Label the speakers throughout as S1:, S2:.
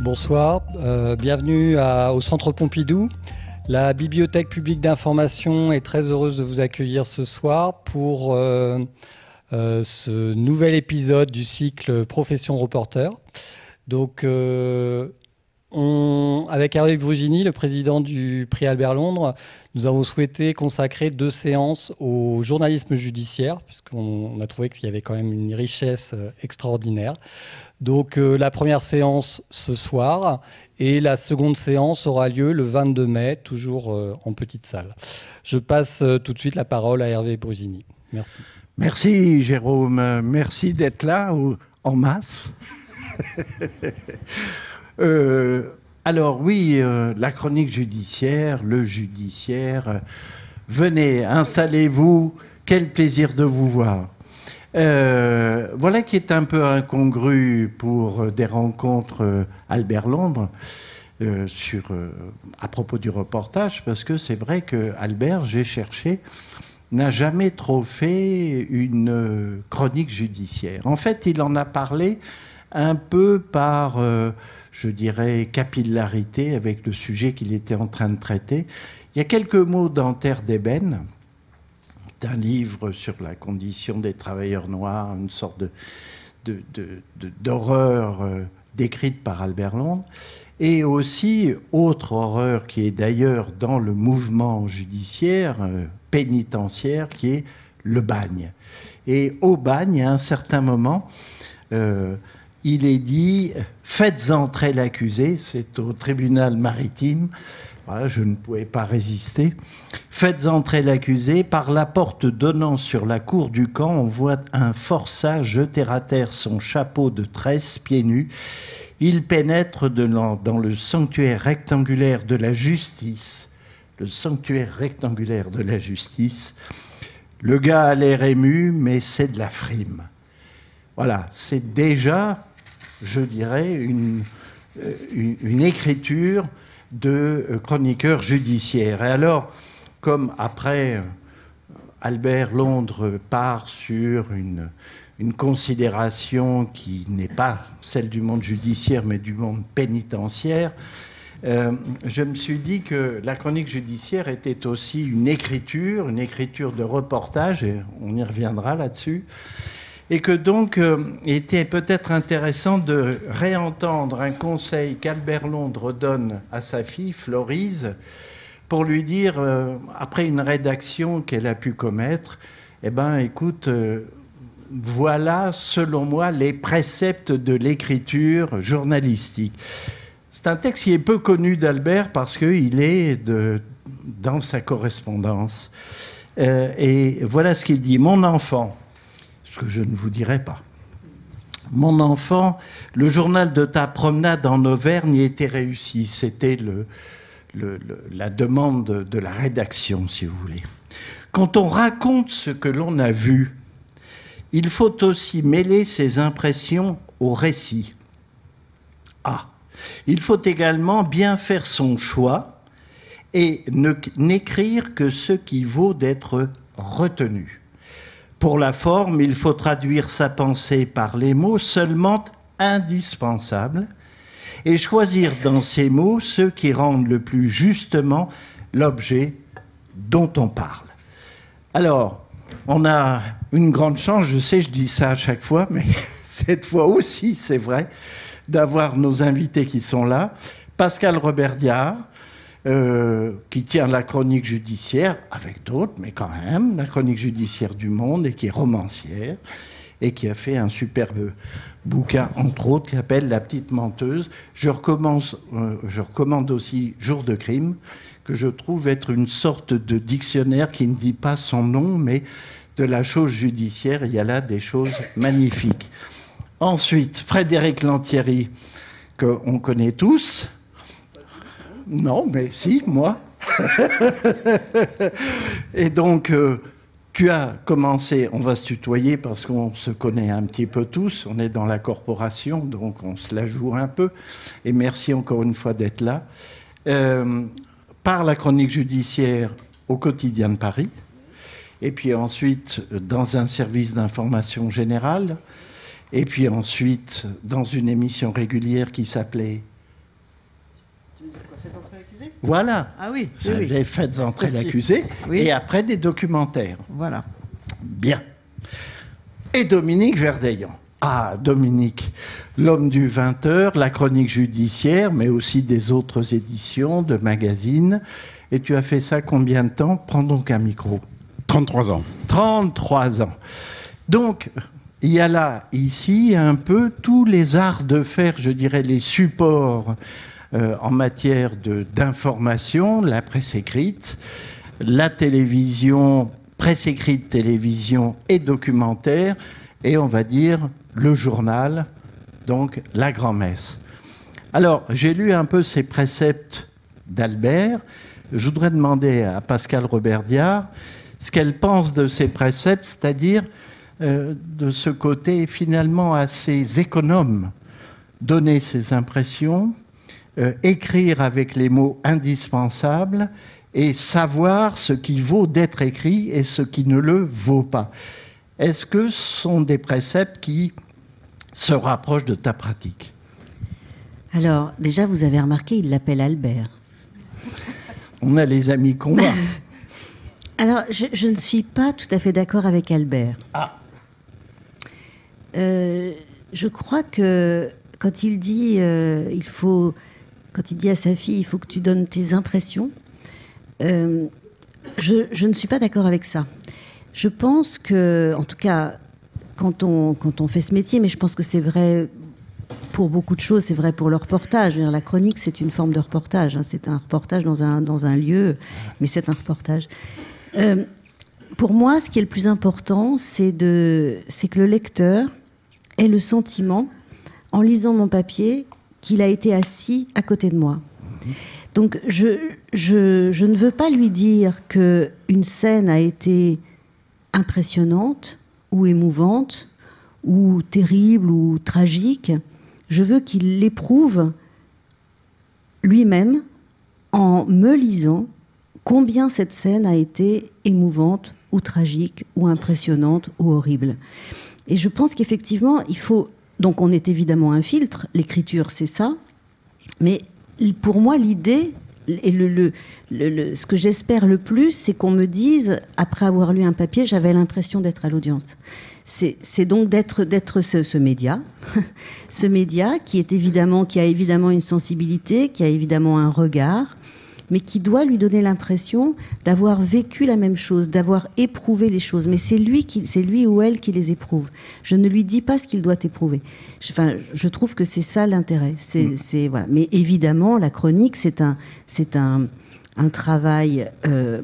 S1: Bonsoir, euh, bienvenue au Centre Pompidou. La Bibliothèque publique d'information est très heureuse de vous accueillir ce soir pour euh, euh, ce nouvel épisode du cycle Profession Reporter. Donc, avec Hervé Brugini, le président du prix Albert Londres, nous avons souhaité consacrer deux séances au journalisme judiciaire, puisqu'on a trouvé qu'il y avait quand même une richesse euh, extraordinaire. Donc euh, la première séance ce soir et la seconde séance aura lieu le 22 mai, toujours euh, en petite salle. Je passe tout de suite la parole à Hervé Brugini. Merci.
S2: Merci Jérôme, merci d'être là en masse. Euh, alors oui, euh, la chronique judiciaire, le judiciaire, euh, venez, installez-vous, quel plaisir de vous voir. voilà qui est un peu incongru pour des rencontres Albert Londres sur, à propos du reportage, parce que c'est vrai que Albert, j'ai cherché, n'a jamais trop fait une chronique judiciaire. En fait, il en a parlé un peu par je dirais, capillarité avec le sujet qu'il était en train de traiter. Il y a quelques mots dans Terre d'ébène, d'un livre sur la condition des travailleurs noirs, une sorte d'horreur euh, décrite par Albert Londres, et aussi autre horreur qui est d'ailleurs dans le mouvement judiciaire, euh, pénitentiaire, qui est le bagne. Et au bagne, à un certain moment, euh, il est dit faites entrer l'accusé, c'est au tribunal maritime. Je ne pouvais pas résister. Faites entrer l'accusé. Par la porte donnant sur la cour du camp, on voit un forçat jeter à terre son chapeau de tresse, pieds nus. Il pénètre dans le sanctuaire rectangulaire de la justice. Le sanctuaire rectangulaire de la justice. Le gars a l'air ému, mais c'est de la frime. Voilà, c'est déjà je dirais, une, euh, écriture de euh, chroniqueur judiciaire. Et alors, comme après euh, Albert Londres part sur une, une considération qui n'est pas celle du monde judiciaire, mais du monde pénitentiaire, je me suis dit que la chronique judiciaire était aussi une écriture, une écriture de reportage, et on y reviendra là-dessus, et que donc euh, il était peut-être intéressant de réentendre un conseil qu'Albert Londres donne à sa fille, Florise, pour lui dire, euh, après une rédaction qu'elle a pu commettre, eh ben, écoute, euh, voilà, selon moi, les préceptes de l'écriture journalistique. C'est un texte qui est peu connu d'Albert parce qu'il est dans sa correspondance. et voilà ce qu'il dit. Mon enfant, ce que je ne vous dirai pas. Mon enfant, le journal de ta promenade en Auvergne était réussi. C'était le, la demande de la rédaction, si vous voulez. Quand on raconte ce que l'on a vu, il faut aussi mêler ses impressions au récit. Ah, il faut également bien faire son choix et n'écrire que ce qui vaut d'être retenu. Pour la forme, il faut traduire sa pensée par les mots seulement indispensables et choisir dans ces mots ceux qui rendent le plus justement l'objet dont on parle. Alors, on a une grande chance, je sais, je dis ça à chaque fois, mais cette fois aussi, c'est vrai, d'avoir nos invités qui sont là. Pascal Robert Diard, euh, qui tient la chronique judiciaire, avec d'autres, mais quand même, la chronique judiciaire du Monde, et qui est romancière, et qui a fait un superbe bouquin, entre autres, qui s'appelle La petite menteuse. Je, euh, je recommande aussi Jour de crime, que je trouve être une sorte de dictionnaire qui ne dit pas son nom, mais de la chose judiciaire, il y a là des choses magnifiques. Ensuite, Frédéric Lantieri, qu'on connaît tous, non, mais si, moi. et donc, euh, tu as commencé, on va se tutoyer parce qu'on se connaît un petit peu tous, on est dans la corporation, donc on se la joue un peu. Et merci encore une fois d'être là. Euh, par la chronique judiciaire au quotidien de Paris, et puis ensuite dans un service d'information générale, et puis ensuite dans une émission régulière qui s'appelait Voilà.
S3: Ah oui,
S2: Ça,
S3: oui, oui.
S2: Les faites entrer l'accusé.
S3: Oui.
S2: Et après, des documentaires.
S3: Voilà.
S2: Bien. Et Dominique Verdeillan. Ah, Dominique, l'homme du 20h, la chronique judiciaire, mais aussi des autres éditions de magazines. Et tu as fait ça combien de temps? Prends donc un micro.
S4: 33 ans.
S2: 33 ans. Donc, il y a là, ici, un peu tous les arts de faire, je dirais, les supports euh, en matière d'information, la presse écrite, la télévision, presse écrite, télévision et documentaire, et on va dire le journal, donc la grand-messe. Alors, j'ai lu un peu ces préceptes d'Albert. Je voudrais demander à Pascal Roberdiard ce qu'elle pense de ces préceptes, c'est-à-dire euh, de ce côté finalement assez économe, donner ses impressions, euh, écrire avec les mots indispensables et savoir ce qui vaut d'être écrit et ce qui ne le vaut pas. Est-ce que ce sont des préceptes qui se rapprochent de ta pratique?
S5: Alors, déjà, vous avez remarqué, il l'appelle Albert.
S2: On a les amis qu'on.
S5: Alors, je, je ne suis pas tout à fait d'accord avec Albert.
S2: Ah.
S5: Euh, je crois que quand il dit, euh, il faut, quand il dit à sa fille, il faut que tu donnes tes impressions, euh, je, ne suis pas d'accord avec ça. Je pense que, en tout cas, quand on, quand on fait ce métier, mais je pense que c'est vrai pour beaucoup de choses, c'est vrai pour le reportage. La chronique, c'est une forme de reportage. hein. C'est un reportage dans un, dans un lieu, mais c'est un reportage. Euh, pour moi, ce qui est le plus important, c'est que le lecteur ait le sentiment, en lisant mon papier, qu'il a été assis à côté de moi. Donc, je, je, je ne veux pas lui dire que une scène a été impressionnante ou émouvante ou terrible ou tragique. Je veux qu'il l'éprouve lui-même en me lisant combien cette scène a été émouvante ou tragique ou impressionnante ou horrible. Et je pense qu'effectivement, il faut... Donc on est évidemment un filtre, l'écriture c'est ça, mais pour moi l'idée, et le, le- le- ce que j'espère le plus, c'est qu'on me dise, après avoir lu un papier, j'avais l'impression d'être à l'audience. C'est donc d'être d'être ce, ce média, ce média qui est évidemment qui a évidemment une sensibilité, qui a évidemment un regard, mais qui doit lui donner l'impression d'avoir vécu la même chose, d'avoir éprouvé les choses. Mais c'est lui qui, c'est lui ou elle qui les éprouve. Je ne lui dis pas ce qu'il doit éprouver. Je, enfin, je trouve que c'est ça l'intérêt. C'est, c'est voilà. Mais évidemment, la chronique, c'est un, c'est un, un travail euh,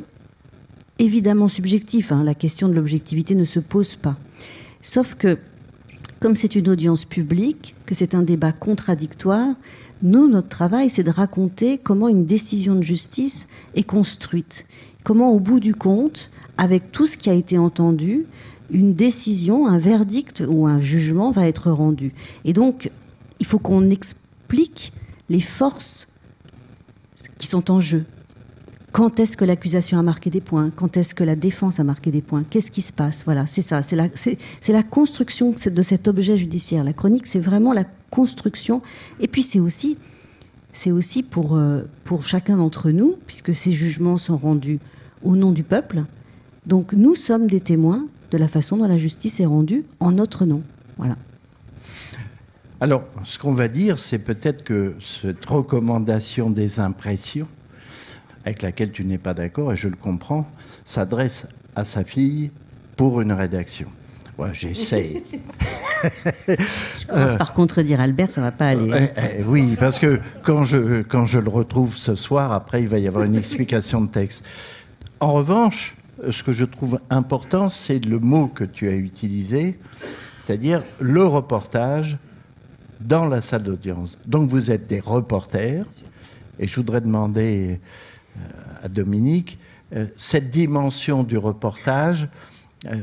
S5: évidemment subjectif. hein. La question de l'objectivité ne se pose pas. Sauf que, comme c'est une audience publique, que c'est un débat contradictoire, nous, notre travail, c'est de raconter comment une décision de justice est construite. Comment, au bout du compte, avec tout ce qui a été entendu, une décision, un verdict ou un jugement va être rendu. Et donc, il faut qu'on explique les forces qui sont en jeu. Quand est-ce que l'accusation a marqué des points? Quand est-ce que la défense a marqué des points? Qu'est-ce qui se passe? Voilà, c'est ça. C'est la, c'est, la construction de cet objet judiciaire. La chronique, c'est vraiment la construction. Et puis, c'est aussi, c'est aussi pour, euh, pour chacun d'entre nous, puisque ces jugements sont rendus au nom du peuple. Donc, nous sommes des témoins de la façon dont la justice est rendue en notre nom. Voilà.
S2: Alors, ce qu'on va dire, c'est peut-être que cette recommandation des impressions, avec laquelle tu n'es pas d'accord, et je le comprends, s'adresse à sa fille pour une rédaction. Ouais, J'essaie.
S5: Je commence par contredire Albert, ça va pas aller.
S2: Eh, eh, oui, parce que quand je, quand je le retrouve ce soir, après, il va y avoir une explication de texte. En revanche, ce que je trouve important, c'est le mot que tu as utilisé, c'est-à-dire le reportage dans la salle d'audience. Donc vous êtes des reporters, et je voudrais demander euh, à Dominique, euh, cette dimension du reportage, euh,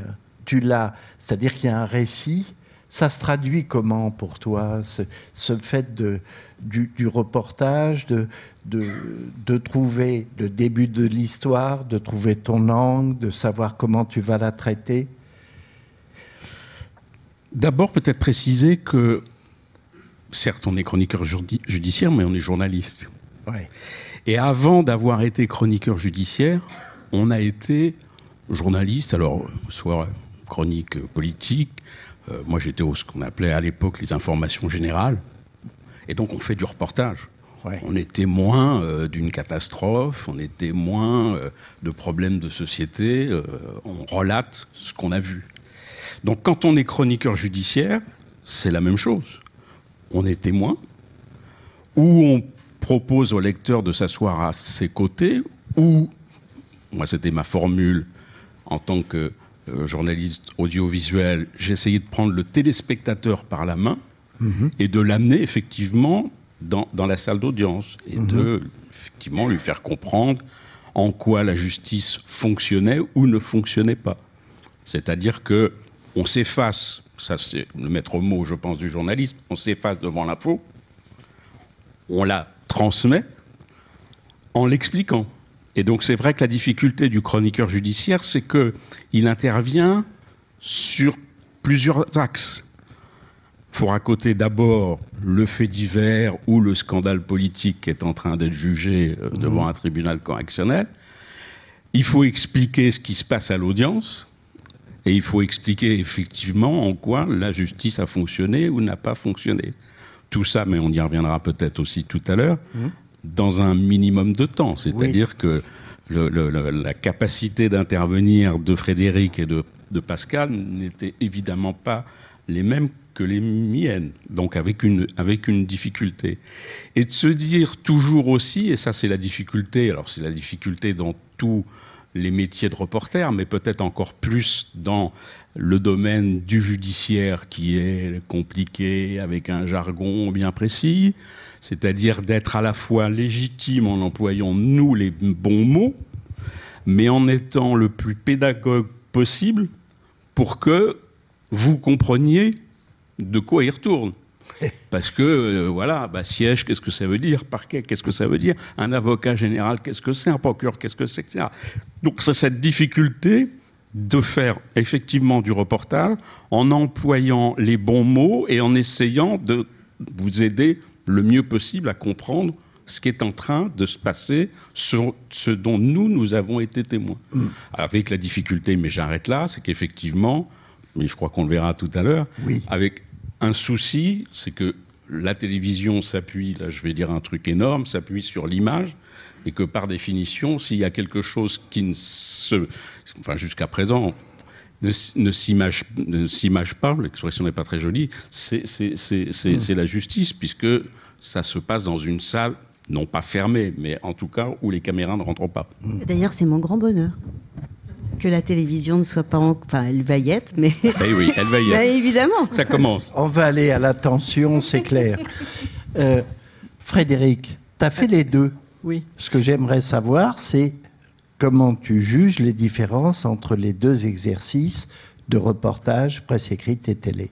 S2: tu l'as, c'est-à-dire qu'il y a un récit, ça se traduit comment pour toi, ce, ce fait de, du, du reportage, de, de, de trouver le début de l'histoire, de trouver ton angle, de savoir comment tu vas la traiter?
S4: D'abord, peut-être préciser que, certes, on est chroniqueur judi- judiciaire, mais on est journaliste.
S2: Ouais.
S4: Et avant d'avoir été chroniqueur judiciaire, on a été journaliste, alors soit chronique politique, euh, moi j'étais au ce qu'on appelait à l'époque les informations générales, et donc on fait du reportage.
S2: Ouais.
S4: On est témoin euh, d'une catastrophe, on est témoin euh, de problèmes de société, euh, on relate ce qu'on a vu. Donc quand on est chroniqueur judiciaire, c'est la même chose. On est témoin, ou on propose au lecteur de s'asseoir à ses côtés, ou, moi c'était ma formule en tant que euh, journaliste audiovisuel, j'essayais de prendre le téléspectateur par la main et de l'amener effectivement dans, dans la salle d'audience et de effectivement lui faire comprendre en quoi la justice fonctionnait ou ne fonctionnait pas. C'est-à-dire que on s'efface, ça c'est le maître mot, je pense, du journalisme, on s'efface devant l'info, on la transmet en l'expliquant. Et donc c'est vrai que la difficulté du chroniqueur judiciaire, c'est que il intervient sur plusieurs axes. Il faut raconter d'abord le fait divers ou le scandale politique qui est en train d'être jugé euh, devant un tribunal correctionnel. Il faut expliquer ce qui se passe à l'audience. Et il faut expliquer effectivement en quoi la justice a fonctionné ou n'a pas fonctionné. Tout ça, mais on y reviendra peut-être aussi tout à l'heure, dans un minimum de temps. C'est-à-dire que le- le- le- la capacité d'intervenir de Frédéric et de, de Pascal n'était évidemment pas les mêmes que les miennes, donc avec une, avec une difficulté. Et de se dire toujours aussi, et ça c'est la difficulté, alors c'est la difficulté dans tous les métiers de reporter, mais peut-être encore plus dans le domaine du judiciaire qui est compliqué, avec un jargon bien précis, c'est-à-dire d'être à la fois légitime en employant nous les bons mots, mais en étant le plus pédagogue possible pour que vous compreniez de quoi il retourne. Parce que, euh, voilà, bah, siège, qu'est-ce que ça veut dire? Parquet, qu'est-ce que ça veut dire? Un avocat général, qu'est-ce que c'est? Un procureur, qu'est-ce que c'est? Etc. Donc, c'est cette difficulté de faire effectivement du reportage en employant les bons mots et en essayant de vous aider le mieux possible à comprendre ce qui est en train de se passer, ce, ce dont nous, nous avons été témoins. Avec la difficulté, mais j'arrête là, c'est qu'effectivement, mais je crois qu'on le verra tout à l'heure,
S2: Oui.
S4: avec un souci, c'est que la télévision s'appuie, là je vais dire un truc énorme, s'appuie sur l'image, et que par définition, s'il y a quelque chose qui ne se... Enfin, jusqu'à présent, ne, ne s'image pas, l'expression n'est pas très jolie, c'est c'est- la justice, puisque ça se passe dans une salle, non pas fermée, mais en tout cas où les caméras ne rentrent pas.
S5: D'ailleurs, c'est mon grand bonheur que la télévision ne soit pas en... Enfin, elle va y être, mais...
S4: Eh oui, elle va y
S5: Bah,
S4: être.
S5: évidemment.
S4: Ça commence.
S2: On va aller à l'attention, c'est clair. Euh, Frédéric, tu as fait les deux.
S3: Oui.
S2: Ce que j'aimerais savoir, c'est comment tu juges les différences entre les deux exercices de reportage, presse écrite et télé?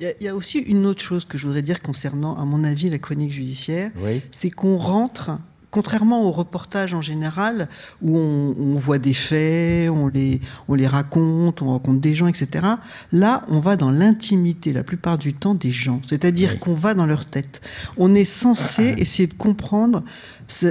S3: Il y, a- il y a aussi une autre chose que je voudrais dire concernant, à mon avis, la chronique judiciaire.
S2: Oui.
S3: C'est qu'on rentre, contrairement au reportage en général, où on, on voit des faits, on les, on les raconte, on rencontre des gens, etc. Là, on va dans l'intimité, la plupart du temps, des gens. C'est-à-dire
S2: Oui.
S3: qu'on va dans leur tête. On est censé essayer de comprendre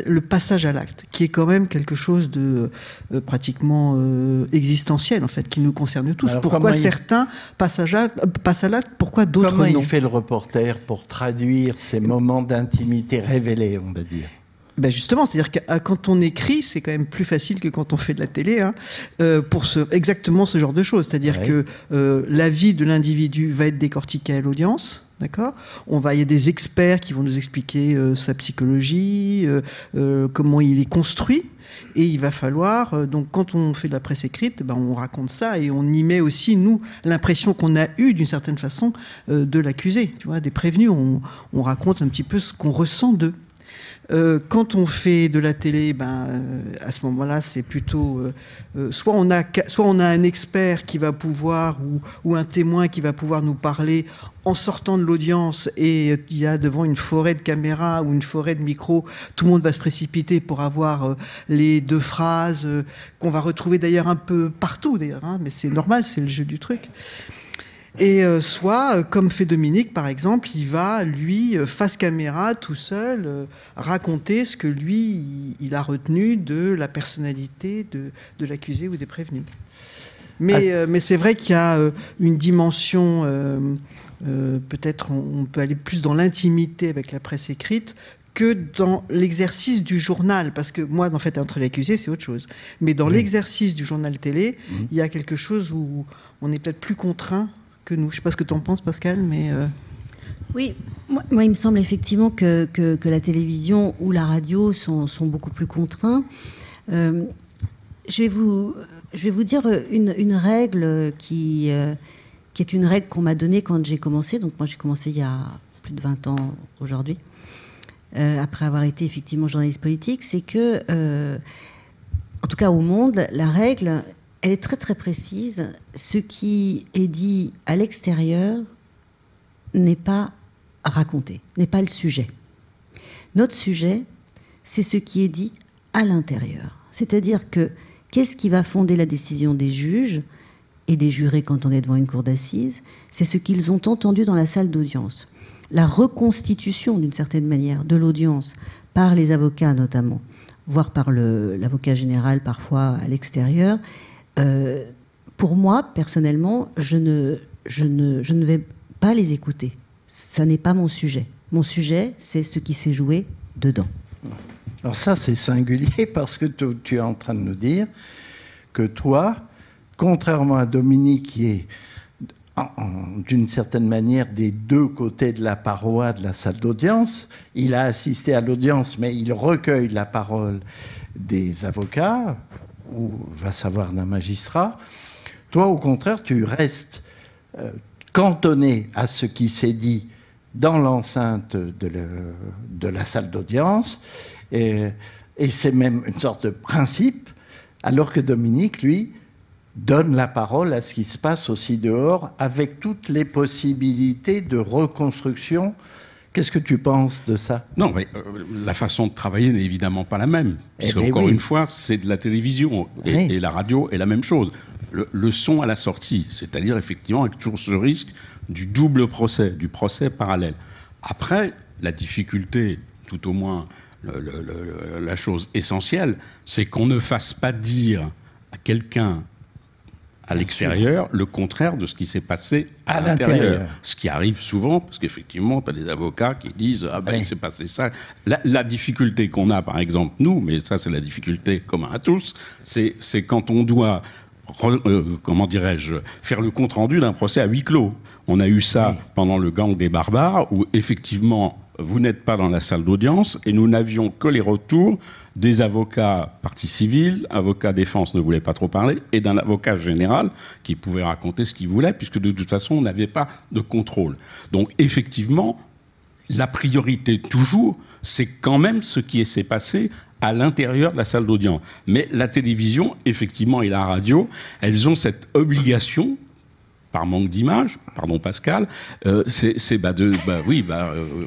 S3: le passage à l'acte, qui est quand même quelque chose de euh, pratiquement euh, existentiel, en fait, qui nous concerne tous.
S2: Alors, comment
S3: pourquoi
S2: il-
S3: certains passent à l'acte, passent à l'acte, pourquoi d'autres
S2: Comment
S3: non?
S2: il fait le reporter pour traduire ces moments d'intimité révélés, on va dire?
S3: Ben justement, c'est-à-dire que euh, quand on écrit, c'est quand même plus facile que quand on fait de la télé, hein, euh, pour ce, exactement ce genre de choses. C'est-à-dire
S2: Ouais.
S3: que euh, la vie de l'individu va être décortiquée à l'audience. D'accord? On va, il y a des experts qui vont nous expliquer euh, sa psychologie, euh, comment il est construit. Et il va falloir, donc quand on fait de la presse écrite, ben, on raconte ça et on y met aussi, nous, l'impression qu'on a eue d'une certaine façon euh, de l'accusé, tu vois, des prévenus. On, on raconte un petit peu ce qu'on ressent d'eux. Euh, quand on fait de la télé, ben, euh, à ce moment-là, c'est plutôt euh, euh, soit on a soit on a un expert qui va pouvoir ou, ou un témoin qui va pouvoir nous parler en sortant de l'audience et il y a devant une forêt de caméras ou une forêt de micros, tout le monde va se précipiter pour avoir euh, les deux phrases qu'on va retrouver d'ailleurs un peu partout d'ailleurs, hein, mais c'est normal, c'est le jeu du truc. Et euh, soit, euh, comme fait Dominique par exemple, il va, lui, euh, face caméra, tout seul, euh, raconter ce que lui, il, a retenu de la personnalité de, de l'accusé ou des prévenus. Mais, euh, mais c'est vrai qu'il y a une dimension, peut-être on, on peut aller plus dans l'intimité avec la presse écrite que dans l'exercice du journal, parce que moi, en fait, entre l'accusé, c'est autre chose. Mais dans
S2: Oui.
S3: l'exercice du journal télé, il y a quelque chose où on est peut-être plus contraint que nous. Je ne sais pas ce que tu en penses, Pascal, mais... euh,
S5: Oui, moi, il me semble effectivement que, que, la télévision ou la radio sont, sont beaucoup plus contraints. Euh, je, vais vous, je vais vous dire une, une règle qui, euh, qui est une règle qu'on m'a donnée quand j'ai commencé. Donc moi j'ai commencé il y a plus de 20 ans aujourd'hui, après avoir été effectivement journaliste politique. C'est que, en tout cas au monde, la règle, elle est très très précise. Ce qui est dit à l'extérieur n'est pas raconté, n'est pas le sujet. Notre sujet, c'est ce qui est dit à l'intérieur. C'est-à-dire que qu'est-ce qui va fonder la décision des juges et des jurés quand on est devant une cour d'assises? C'est ce qu'ils ont entendu dans la salle d'audience. La reconstitution, d'une certaine manière, de l'audience par les avocats notamment, voire par l'avocat général parfois à l'extérieur, euh, pour moi, personnellement, je ne, je, ne, je ne vais pas les écouter. Ça n'est pas mon sujet. Mon sujet, c'est ce qui s'est joué dedans.
S2: Alors ça, c'est singulier parce que tu, es en train de nous dire que toi, contrairement à Dominique qui est d'une certaine manière des deux côtés de la paroi de la salle d'audience, il a assisté à l'audience, mais il recueille la parole des avocats, ou va savoir d'un magistrat. Toi, au contraire, tu restes euh, cantonné à ce qui s'est dit dans l'enceinte de, la salle d'audience, et c'est même une sorte de principe, alors que Dominique, lui, donne la parole à ce qui se passe aussi dehors, avec toutes les possibilités de reconstruction. Qu'est-ce que tu penses de ça?
S4: Non, mais euh, la façon de travailler n'est évidemment pas la même.
S2: Eh
S4: Puisque,
S2: ben
S4: encore
S2: oui.
S4: une fois, c'est de la télévision. Et,
S2: Oui.
S4: et la radio est la même chose. Le, le son à la sortie, c'est-à-dire effectivement avec toujours ce risque du double procès, du procès parallèle. Après, la difficulté, tout au moins le- le- le- la chose essentielle, c'est qu'on ne fasse pas dire à quelqu'un à l'extérieur le contraire de ce qui s'est passé à,
S2: À
S4: l'intérieur. Ce qui arrive souvent, parce qu'effectivement, tu as des avocats qui disent Ah ben,
S2: Oui.
S4: il s'est passé ça. La, la difficulté qu'on a, par exemple, nous, mais ça, c'est la difficulté commune à tous, c'est quand on doit. euh, comment dirais-je, faire le compte-rendu d'un procès à huis clos. On a eu ça pendant le gang des barbares, où effectivement, vous n'êtes pas dans la salle d'audience, et nous n'avions que les retours des avocats partie civile, avocat défense ne voulait pas trop parler, et d'un avocat général qui pouvait raconter ce qu'il voulait, puisque de toute façon, on n'avait pas de contrôle. Donc effectivement, la priorité toujours, c'est quand même ce qui s'est passé à l'intérieur de la salle d'audience. Mais la télévision, effectivement, et la radio, elles ont cette obligation par manque d'image, pardon Pascal, euh, c'est c'est, bah, de, bah oui, bah, euh,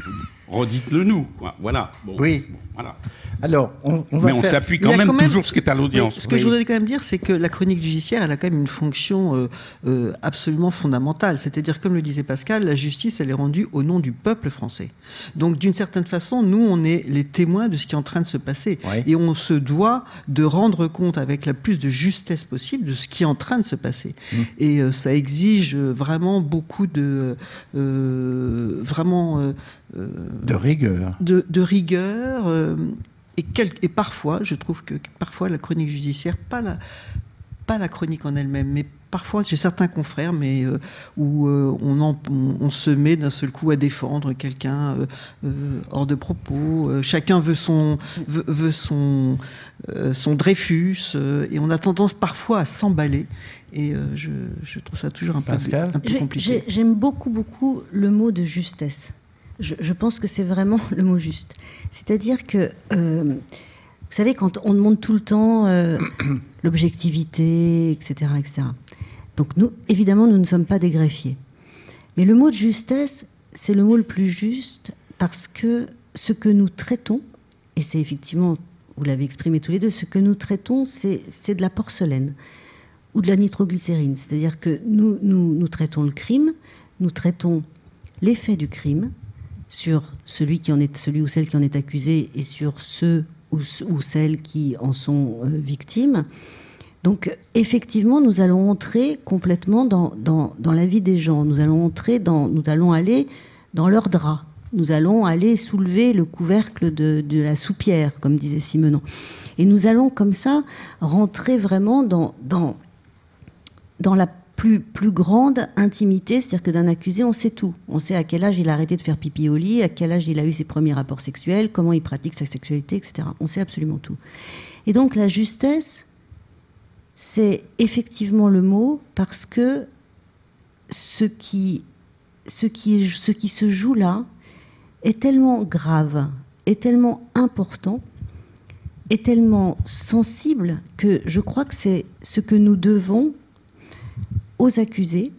S4: redites-le nous, quoi. voilà. Bon,
S2: Oui.
S4: bon, voilà.
S2: Alors, on, on va
S4: Mais on
S2: faire-
S4: s'appuie quand même,
S3: quand même-
S4: toujours ce qui est à l'audience.
S3: Oui, ce que je voudrais quand même dire, c'est que la chronique judiciaire, elle a quand même une fonction euh, euh, absolument fondamentale. C'est-à-dire, comme le disait Pascal, la justice, elle est rendue au nom du peuple français. Donc, d'une certaine façon, nous, on est les témoins de ce qui est en train de se passer.
S2: Oui.
S3: Et on se doit de rendre compte avec la plus de justesse possible de ce qui est en train de se passer. Et euh, ça exige vraiment beaucoup de... euh, vraiment...
S2: de rigueur.
S3: de, de rigueur euh, et, quel- et parfois, je trouve que parfois la chronique judiciaire, pas la, pas la chronique en elle-même, mais parfois j'ai certains confrères, mais euh, où euh, on, en- on, on se met d'un seul coup à défendre quelqu'un euh, euh, hors de propos. euh, chacun veut son veut, veut son euh, son Dreyfus euh, et on a tendance parfois à s'emballer. Et euh, je, je trouve ça toujours un peu,
S2: Pascal
S3: un peu
S5: J'ai-
S3: compliqué.
S5: j'ai- J'aime beaucoup, beaucoup le mot de justesse. Je, je pense que c'est vraiment le mot juste. C'est-à-dire que, euh, vous savez, quand on demande tout le temps euh, l'objectivité, etc., etc. Donc nous, évidemment, nous ne sommes pas des greffiers. Mais le mot de justesse, c'est le mot le plus juste parce que ce que nous traitons, et c'est effectivement, vous l'avez exprimé tous les deux, ce que nous traitons, c'est de la porcelaine ou de la nitroglycérine. C'est-à-dire que nous, nous, nous traitons le crime, nous traitons l'effet du crime sur celui, qui en est, celui ou celle qui en est accusé et sur ceux ou, celles qui en sont euh, victimes. Donc effectivement, nous allons entrer complètement dans, dans, dans, la vie des gens. Nous allons entrer dans, nous allons aller dans leurs draps. Nous allons aller soulever le couvercle de, de la soupière, comme disait Simenon. Et nous allons comme ça rentrer vraiment dans, dans, dans la plus, plus grande intimité, c'est-à-dire que d'un accusé, on sait tout. On sait à quel âge il a arrêté de faire pipi au lit, à quel âge il a eu ses premiers rapports sexuels, comment il pratique sa sexualité, etc. On sait absolument tout. Et donc la justesse, c'est effectivement le mot parce que ce qui, ce qui, ce qui se joue là est tellement grave, est tellement important, est tellement sensible que je crois que c'est ce que nous devons aux accusés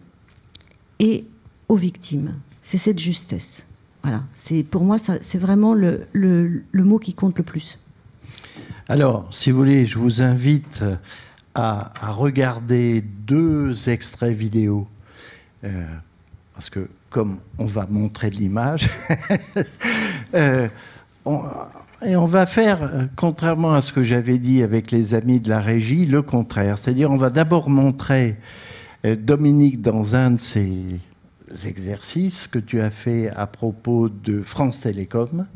S5: et aux victimes. C'est cette justesse. Voilà. Pour moi, c'est vraiment le, le, mot qui compte le plus.
S2: Alors, si vous voulez, je vous invite à, regarder deux extraits vidéo. Euh, parce que comme on va montrer de l'image, euh, et on va faire, contrairement à ce que j'avais dit avec les amis de la régie, le contraire. C'est-à-dire, on va d'abord montrer euh, Dominique dans un de ses exercices que tu as fait à propos de France Télécom.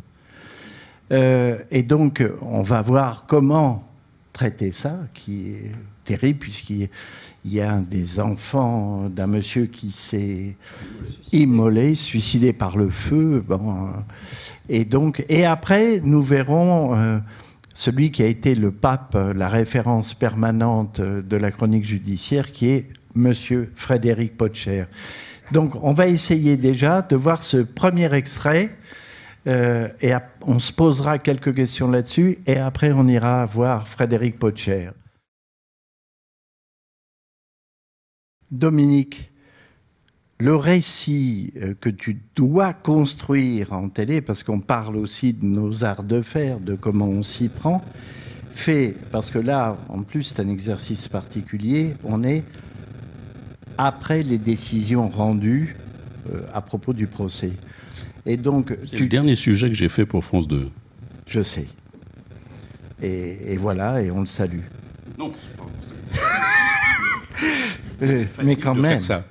S2: Euh, et donc, on va voir comment traiter ça, qui est terrible, puisqu'il y a des enfants d'un monsieur qui s'est immolé, suicidé par le feu. Bon, et donc, et après, nous verrons euh, celui qui a été le pape, la référence permanente de la chronique judiciaire, qui est Monsieur Frédéric Potcher. Donc, on va essayer déjà de voir ce premier extrait. Euh, et on se posera quelques questions là-dessus et après on ira voir Frédéric Potcher. Dominique, le récit euh, que tu dois construire en télé, parce qu'on parle aussi de nos arts de faire, de comment on s'y prend, fait, parce que là, en plus, c'est un exercice particulier, on est après les décisions rendues euh, à propos du procès.
S4: Et donc, c'est tu... le dernier sujet que j'ai fait pour France 2.
S2: Je sais. Et, et voilà, et on le salue.
S4: Non, pas
S2: euh, mais quand même.
S4: Ça.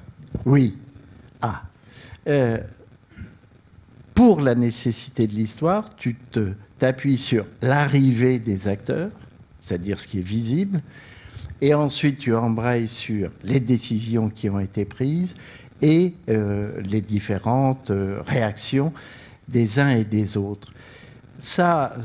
S2: Oui. Ah. Euh, pour la nécessité de l'histoire, tu t'appuies sur l'arrivée des acteurs, c'est-à-dire ce qui est visible, et ensuite tu embrayes sur les décisions qui ont été prises et euh, les différentes euh, réactions des uns et des autres. Ça,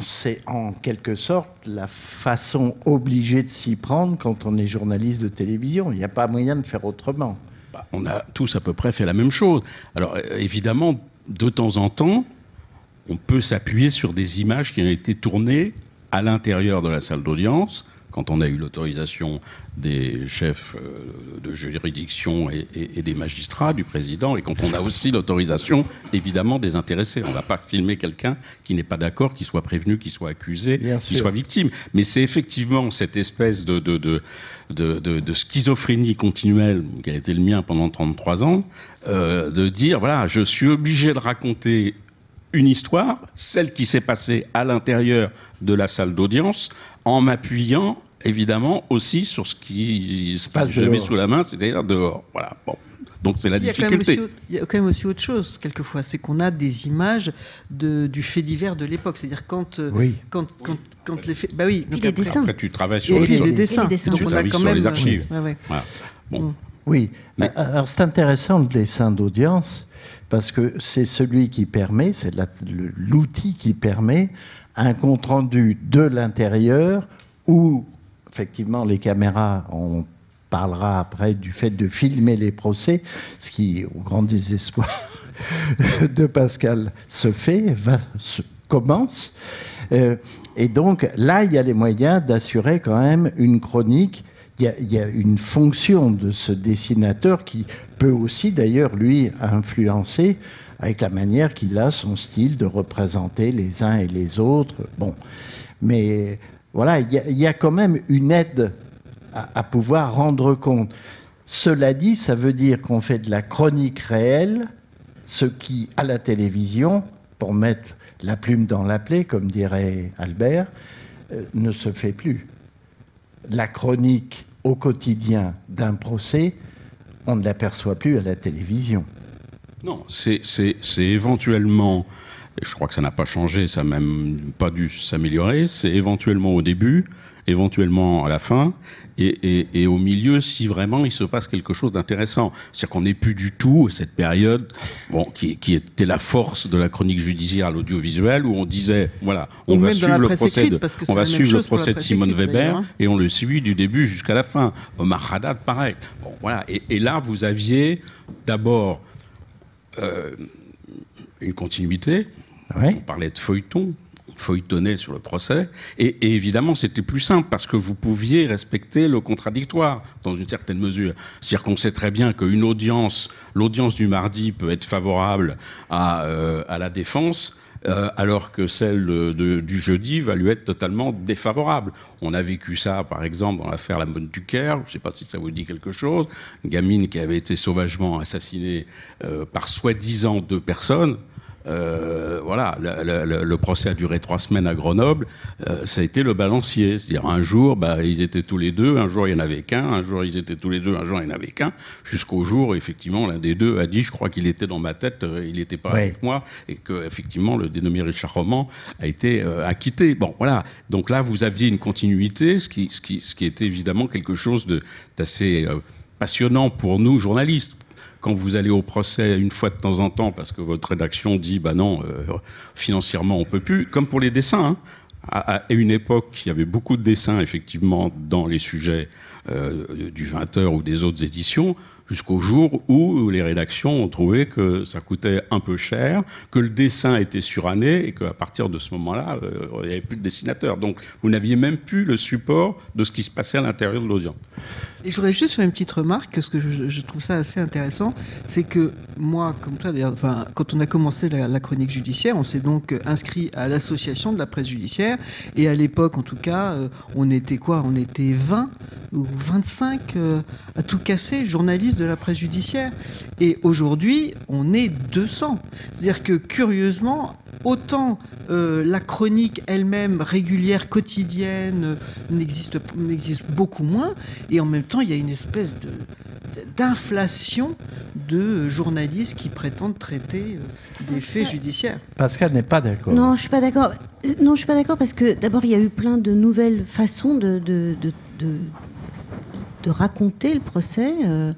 S2: c'est en quelque sorte la façon obligée de s'y prendre quand on est journaliste de télévision. Il n'y a pas moyen de faire autrement.
S4: Bah, on a tous à peu près fait la même chose. Alors euh, évidemment, de temps en temps, on peut s'appuyer sur des images qui ont été tournées à l'intérieur de la salle d'audience quand on a eu l'autorisation des chefs euh, de juridiction et, et, et, des magistrats, du président, et quand on a aussi l'autorisation, évidemment, des intéressés. On ne va pas filmer quelqu'un qui n'est pas d'accord, qui soit prévenu, qui soit accusé, qui soit victime. Mais c'est effectivement cette espèce de, de, de, de, de schizophrénie continuelle qui a été le mien pendant 33 ans, euh, de dire, voilà, je suis obligé de raconter une histoire, celle qui s'est passée à l'intérieur de la salle d'audience, en m'appuyant évidemment aussi sur ce qui se passe jamais sous la main, c'est-à-dire dehors. Voilà. Bon. Donc c'est la
S3: il
S4: difficulté.
S3: il y a quand même aussi autre chose, quelquefois, c'est qu'on a des images de, du fait divers de l'époque. C'est-à-dire quand,
S2: oui.
S3: quand, quand, quand les faits. Bah oui,
S5: donc les après, dessins.
S4: Après, tu travailles sur,
S3: et,
S4: les,
S3: les, dessins.
S5: Et les dessins.
S3: Donc
S4: tu
S3: on a quand
S4: sur
S3: même.
S4: les archives.
S3: Ouais, ouais.
S4: Voilà. Bon.
S3: Mm.
S2: Oui,
S4: Mais-
S2: alors c'est intéressant le dessin d'audience parce que c'est celui qui permet, c'est l'outil qui permet un compte rendu de l'intérieur où effectivement les caméras, on parlera après du fait de filmer les procès, ce qui, au grand désespoir de Pascal, se fait, va, se- commence. Euh, et donc là, il y a les moyens d'assurer quand même une chronique. Il y a une fonction de ce dessinateur qui peut aussi, d'ailleurs, lui, influencer avec la manière qu'il a son style de représenter les uns et les autres. Bon, mais voilà, il y a, quand même une aide à, pouvoir rendre compte. Cela dit, ça veut dire qu'on fait de la chronique réelle, ce qui, à la télévision, pour mettre la plume dans la plaie, comme dirait Albert, euh, ne se fait plus. La chronique au quotidien d'un procès, on ne l'aperçoit plus à la télévision.
S4: Non, c'est éventuellement, et je crois que ça n'a pas changé, ça n'a même pas dû s'améliorer, c'est éventuellement au début, éventuellement à la fin, et, au milieu si vraiment il se passe quelque chose d'intéressant. C'est-à-dire qu'on n'est plus du tout cette période bon, qui, était la force de la chronique judiciaire à l'audiovisuel où on disait voilà on va suivre le procès de, on va suivre le procès de Simone Weber hein. et on le suit du début jusqu'à la fin. Omar Haddad pareil. Bon voilà et, là vous aviez d'abord euh, une continuité. On parlait de feuilleton, feuilletonner sur le procès. Et, évidemment, c'était plus simple parce que vous pouviez respecter le contradictoire dans une certaine mesure. C'est-à-dire qu'on sait très bien qu'une audience, l'audience du mardi peut être favorable à, euh, à la défense. Euh, alors que celle du jeudi va lui être totalement défavorable. On a vécu ça, par exemple, dans l'affaire La Bonne du Caire, je ne sais pas si ça vous dit quelque chose, une gamine qui avait été sauvagement assassinée euh, par soi-disant deux personnes, euh, voilà, le, procès a duré trois semaines à Grenoble. Euh, ça a été le balancier. C'est-à-dire, un jour, bah, ils étaient tous les deux, un jour, il n'y en avait qu'un, un jour, ils étaient tous les deux, un jour, il n'y en avait qu'un, jusqu'au jour, effectivement, l'un des deux a dit Je crois qu'il était dans ma tête, euh, il n'était pas avec moi, et que, effectivement, le dénommé Richard Roman a été acquitté. Bon, voilà. Donc là, vous aviez une continuité, ce qui, ce qui, ce qui était évidemment quelque chose d'assez passionnant pour nous, journalistes quand vous allez au procès une fois de temps en temps parce que votre rédaction dit bah non, euh, financièrement on peut plus, comme pour les dessins. Hein. À, une époque, il y avait beaucoup de dessins effectivement dans les sujets euh, du 20h ou des autres éditions jusqu'au jour où les rédactions ont trouvé que ça coûtait un peu cher, que le dessin était suranné et qu'à partir de ce moment-là, euh, il n'y avait plus de dessinateur. Donc vous n'aviez même plus le support de ce qui se passait à l'intérieur de l'audience.
S3: Et je voudrais juste faire une petite remarque, parce que je, trouve ça assez intéressant, c'est que moi, comme toi d'ailleurs, enfin, quand on a commencé la, chronique judiciaire, on s'est donc inscrit à l'association de la presse judiciaire, et à l'époque en tout cas, euh, on était quoi? On était 20 ou 25 euh, à tout casser, journalistes la presse judiciaire. Et aujourd'hui, on est 200. C'est-à-dire que curieusement, autant euh, la chronique elle-même régulière, quotidienne, n'existe, n'existe beaucoup moins, et en même temps, il y a une espèce de, d'inflation de journalistes qui prétendent traiter euh, des faits judiciaires.
S2: Pascal n'est pas d'accord.
S5: Non, je suis pas d'accord. Non, je suis pas d'accord parce que d'abord, il y a eu plein de nouvelles façons de, de, de, de raconter le procès. Euh,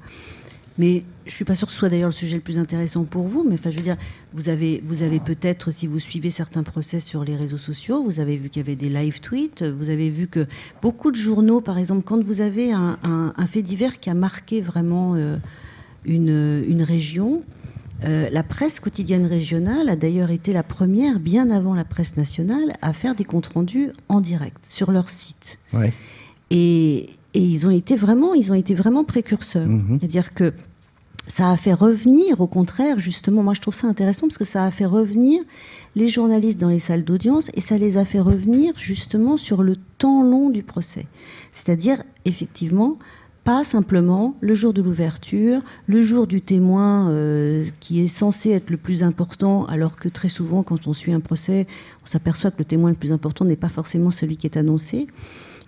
S5: mais je suis pas sûre que ce soit d'ailleurs le sujet le plus intéressant pour vous. Mais enfin, je veux dire, vous avez, vous avez peut-être, si vous suivez certains procès sur les réseaux sociaux, vous avez vu qu'il y avait des live tweets. Vous avez vu que beaucoup de journaux, par exemple, quand vous avez un, fait divers qui a marqué vraiment euh, une, une, région, euh, la presse quotidienne régionale a d'ailleurs été la première, bien avant la presse nationale, à faire des comptes rendus en direct sur leur site. Ouais. Et, et ils ont été vraiment, ils ont été vraiment précurseurs. Mhm. C'est-à-dire que ça a fait revenir, au contraire, justement, moi je trouve ça intéressant parce que ça a fait revenir les journalistes dans les salles d'audience et ça les a fait revenir justement sur le temps long du procès. C'est-à-dire, effectivement, pas simplement le jour de l'ouverture, le jour du témoin euh, qui est censé être le plus important, alors que très souvent, quand on suit un procès, on s'aperçoit que le témoin le plus important n'est pas forcément celui qui est annoncé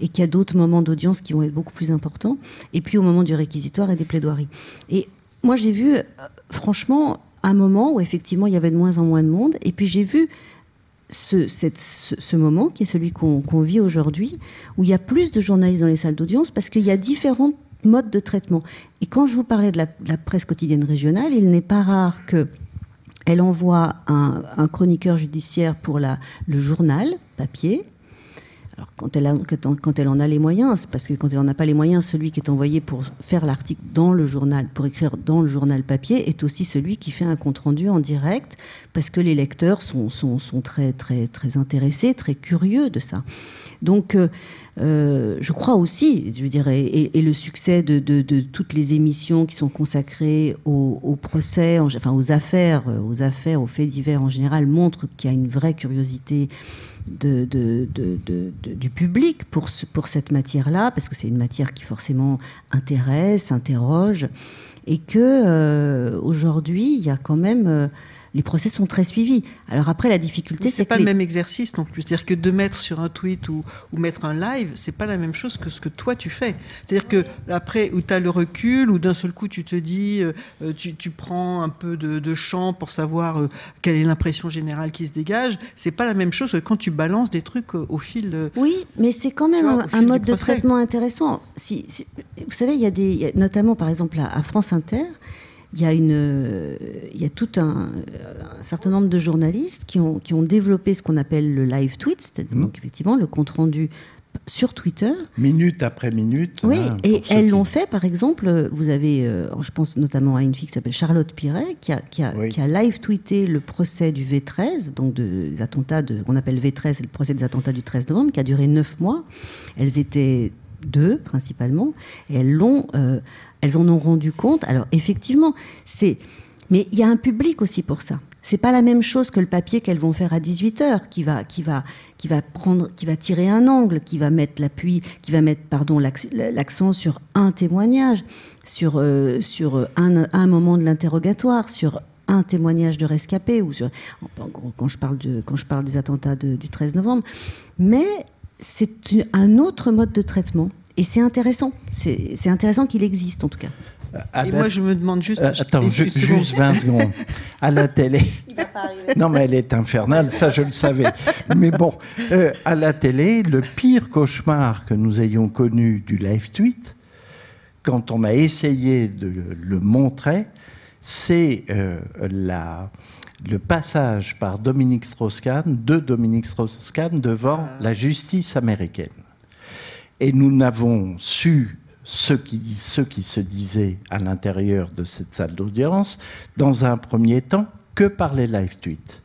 S5: et qu'il y a d'autres moments d'audience qui vont être beaucoup plus importants, et puis au moment du réquisitoire et des plaidoiries. Et moi, j'ai vu, euh, franchement, un moment où effectivement il y avait de moins en moins de monde, et puis j'ai vu ce, moment, qui est celui qu'on vit aujourd'hui, où il y a plus de journalistes dans les salles d'audience, parce qu'il y a différents modes de traitement. Et quand je vous parlais de la, presse quotidienne régionale, il n'est pas rare que elle envoie un, chroniqueur judiciaire pour le journal papier, alors quand elle, en a les moyens, parce que quand elle n'en a pas les moyens, celui qui est envoyé pour faire l'article dans le journal, pour écrire dans le journal papier, est aussi celui qui fait un compte rendu en direct, parce que les lecteurs sont, sont, sont très, très, très intéressés, très curieux de ça. Donc, euh, euh, je crois aussi, je dirais, et, le succès de, de, de, toutes les émissions qui sont consacrées au, au procès, enfin aux affaires, aux affaires, aux faits divers en général, montre qu'il y a une vraie curiosité du public pour, pour cette matière-là, parce que c'est une matière qui forcément intéresse, interroge, et que euh, aujourd'hui, il y a quand même les procès sont très suivis. Alors après, la difficulté, c'est
S3: pas le même exercice non plus. C'est-à-dire que de mettre sur un tweet ou, ou mettre un live, c'est pas la même chose que ce que toi tu fais. C'est-à-dire que après, où tu as le recul, ou d'un seul coup tu te dis, euh, euh, tu, tu, prends un peu de, de champ pour savoir euh, quelle est l'impression générale qui se dégage. C'est pas la même chose que quand tu balances des trucs au fil de.
S5: Oui, mais c'est quand même un, mode de traitement intéressant. Si, vous savez, il y a des, notamment par exemple à France Inter il y a, une, il y a tout un, un, certain nombre de journalistes qui ont, qui ont développé ce qu'on appelle le live tweet, c'est-à-dire mmh. donc effectivement le compte rendu sur Twitter.
S2: Minute après minute.
S5: Oui, hein, et elles l'ont fait, par exemple, vous avez, euh, je pense notamment à une fille qui s'appelle Charlotte Piret, qui a, qui, a, qui a, live tweeté le procès du V13, donc des attentats de, qu'on appelle V13, le procès des attentats du 13 novembre, qui a duré neuf mois. Elles étaient deux principalement, elles l'ont, euh, elles en ont rendu compte. Alors effectivement, c'est, mais il y a un public aussi pour ça. C'est pas la même chose que le papier qu'elles vont faire à 18 heures, qui va, qui va, qui va prendre, qui va tirer un angle, qui va mettre l'appui, qui va mettre, pardon, l'accent sur un témoignage, sur, euh, sur un, un moment de l'interrogatoire, sur un témoignage de rescapé ou sur, quand je parle de, quand je parle des attentats du 13 novembre. Mais c'est un autre mode de traitement. Et c'est intéressant. C'est intéressant qu'il existe, en tout cas.
S3: et moi, je me demande juste. Euh,
S2: attends, juste 20 secondes. À la télé. non, mais elle est infernale, ça je le savais. Mais bon, euh, à la télé, le pire cauchemar que nous ayons connu du live tweet, quand on a essayé de le montrer, c'est euh, la le passage par Dominique Strauss-Kahn, de Dominique Strauss-Kahn devant ah. la justice américaine. Et nous n'avons su ce qui, ce qui se disait à l'intérieur de cette salle d'audience, dans un premier temps, que par les live tweets.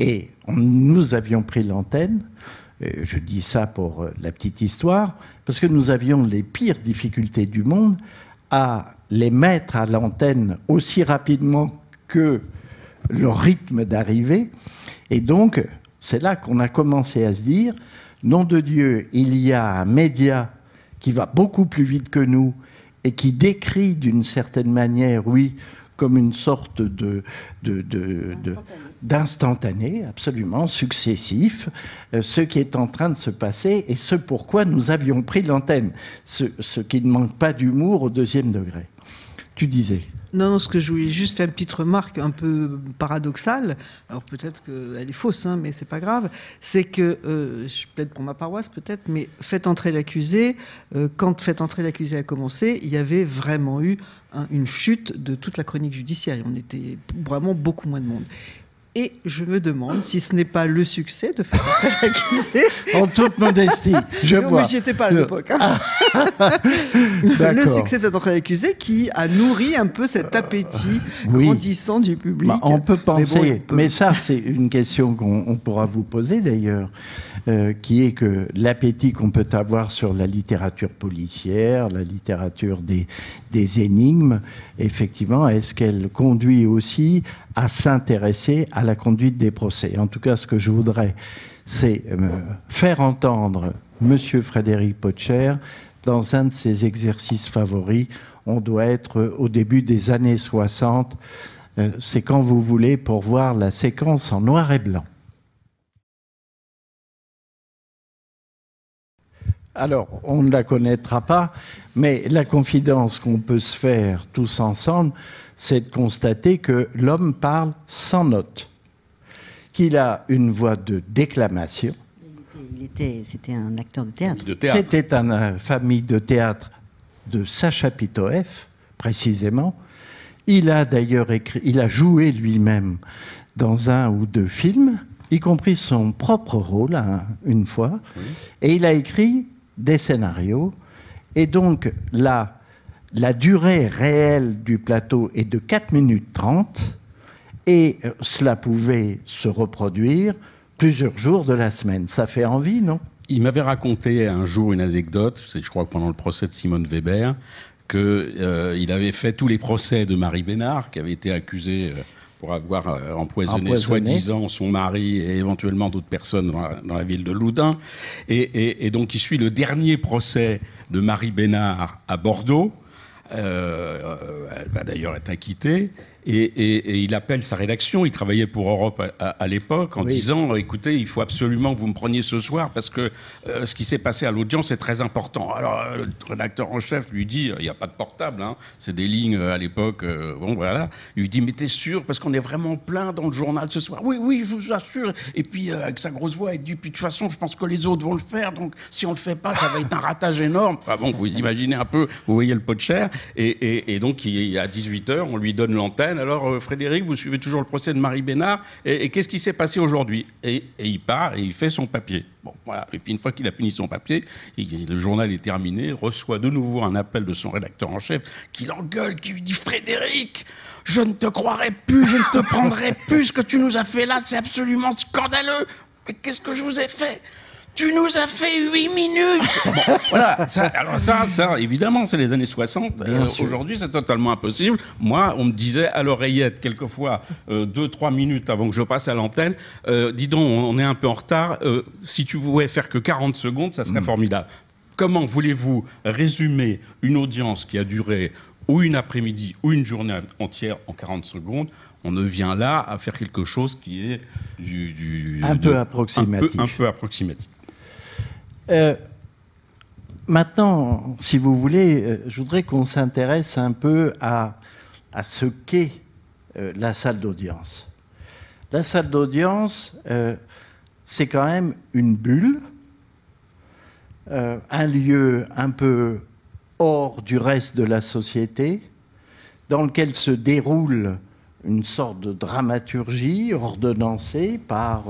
S2: Et nous avions pris l'antenne, je dis ça pour euh, la petite histoire, parce que nous avions les pires difficultés du monde à les mettre à l'antenne aussi rapidement que le rythme d'arrivée. Et donc, c'est là qu'on a commencé à se dire, nom de Dieu, il y a un média qui va beaucoup plus vite que nous et qui décrit d'une certaine manière, oui, comme une sorte de, d'instantané, absolument successif, euh, ce qui est en train de se passer et ce pourquoi nous avions pris l'antenne, ce, ce qui ne manque pas d'humour au deuxième degré. Tu disais.
S3: Non, ce que je voulais juste faire une petite remarque un peu paradoxale, alors peut-être qu'elle est fausse, hein, mais c'est pas grave, c'est que, euh, je plaide pour ma paroisse peut-être, mais faites entrer l'accusé, euh, quand faites entrer l'accusé a commencé, il y avait vraiment eu une chute de toute la chronique judiciaire, on était vraiment beaucoup moins de monde. Et je me demande si ce n'est pas le succès de faire l'accusé.
S2: en toute modestie, je vois.
S3: Mais j'y étais pas à l'époque. Hein. le succès de notre accusé qui a nourri un peu cet appétit grandissant du public. Bah,
S2: on peut penser, mais, ça c'est une question qu'on pourra vous poser d'ailleurs, euh, qui est que l'appétit qu'on peut avoir sur la littérature policière, la littérature des, des énigmes, effectivement, est-ce qu'elle conduit aussi à s'intéresser à la conduite des procès En tout cas, ce que je voudrais, c'est euh, faire entendre M. Frédéric Potcher dans un de ses exercices favoris. On doit être au début des années 60. Euh, c'est quand vous voulez pour voir la séquence en noir et blanc. Alors, on ne la connaîtra pas, mais la confidence qu'on peut se faire tous ensemble, c'est de constater que l'homme parle sans notes, qu'il a une voix de déclamation.
S5: c'était un acteur de théâtre.
S2: C'était une famille de théâtre de Sacha Pitoef, précisément. Il a d'ailleurs écrit, il a joué lui-même dans un ou deux films, y compris son propre rôle hein, une fois, et il a écrit des scénarios. Et donc la, la durée réelle du plateau est de 4 minutes 30 et euh, cela pouvait se reproduire plusieurs jours de la semaine. Ça fait envie, non?
S4: Il m'avait raconté un jour une anecdote, je crois pendant le procès de Simone Weber, qu'il euh, avait fait tous les procès de Marie Bénard, qui avait été accusée euh, pour avoir empoisonné, soi-disant son mari et éventuellement d'autres personnes dans la, ville de Loudun. Et, donc il suit le dernier procès de Marie Bénard à Bordeaux. Euh, elle va d'ailleurs être acquittée. Et, il appelle sa rédaction, il travaillait pour Europe à, l'époque, en disant écoutez, il faut absolument que vous me preniez ce soir parce que euh, ce qui s'est passé à l'audience est très important. Alors euh, le rédacteur en chef lui dit il n'y a pas de portable, hein, c'est des lignes euh, à l'époque. bon voilà, il lui dit mais t'es sûr? Parce qu'on est vraiment plein dans le journal ce soir. Oui oui, je vous assure. Et puis avec sa grosse voix, il dit puis de toute façon, je pense que les autres vont le faire, donc si on le fait pas, ça va être un ratage énorme. Enfin bon, vous imaginez un peu, vous voyez le pot de chair. Et, et donc il, à 18 h on lui donne l'antenne alors euh, Frédéric, vous suivez toujours le procès de Marie Bénard, et, qu'est-ce qui s'est passé aujourd'hui? Et, il part et il fait son papier. Bon, voilà. Et puis une fois qu'il a fini son papier, le journal est terminé, reçoit de nouveau un appel de son rédacteur en chef qui l'engueule, qui lui dit Frédéric, je ne te croirai plus, je ne te prendrai plus. Ce que tu nous as fait là, c'est absolument scandaleux. Mais qu'est-ce que je vous ai fait? Tu nous as fait 8 minutes Voilà, ça, alors ça, ça évidemment, c'est les années 60. Euh, aujourd'hui, c'est totalement impossible. Moi, on me disait à l'oreillette, quelquefois, 2-3 euh, minutes avant que je passe à l'antenne, euh, dis donc, on est un peu en retard, si tu pouvais faire que 40 secondes, ça serait mm. formidable. Comment voulez-vous résumer une audience qui a duré ou une après-midi ou une journée entière en 40 secondes? On ne vient là à faire quelque chose qui est du,
S2: un, peu approximatif.
S4: un peu approximatif.
S2: Euh, maintenant, si vous voulez, euh, je voudrais qu'on s'intéresse un peu à, ce qu'est euh, la salle d'audience. La salle d'audience, c'est quand même une bulle, un lieu un peu hors du reste de la société, dans lequel se déroule une sorte de dramaturgie ordonnancée par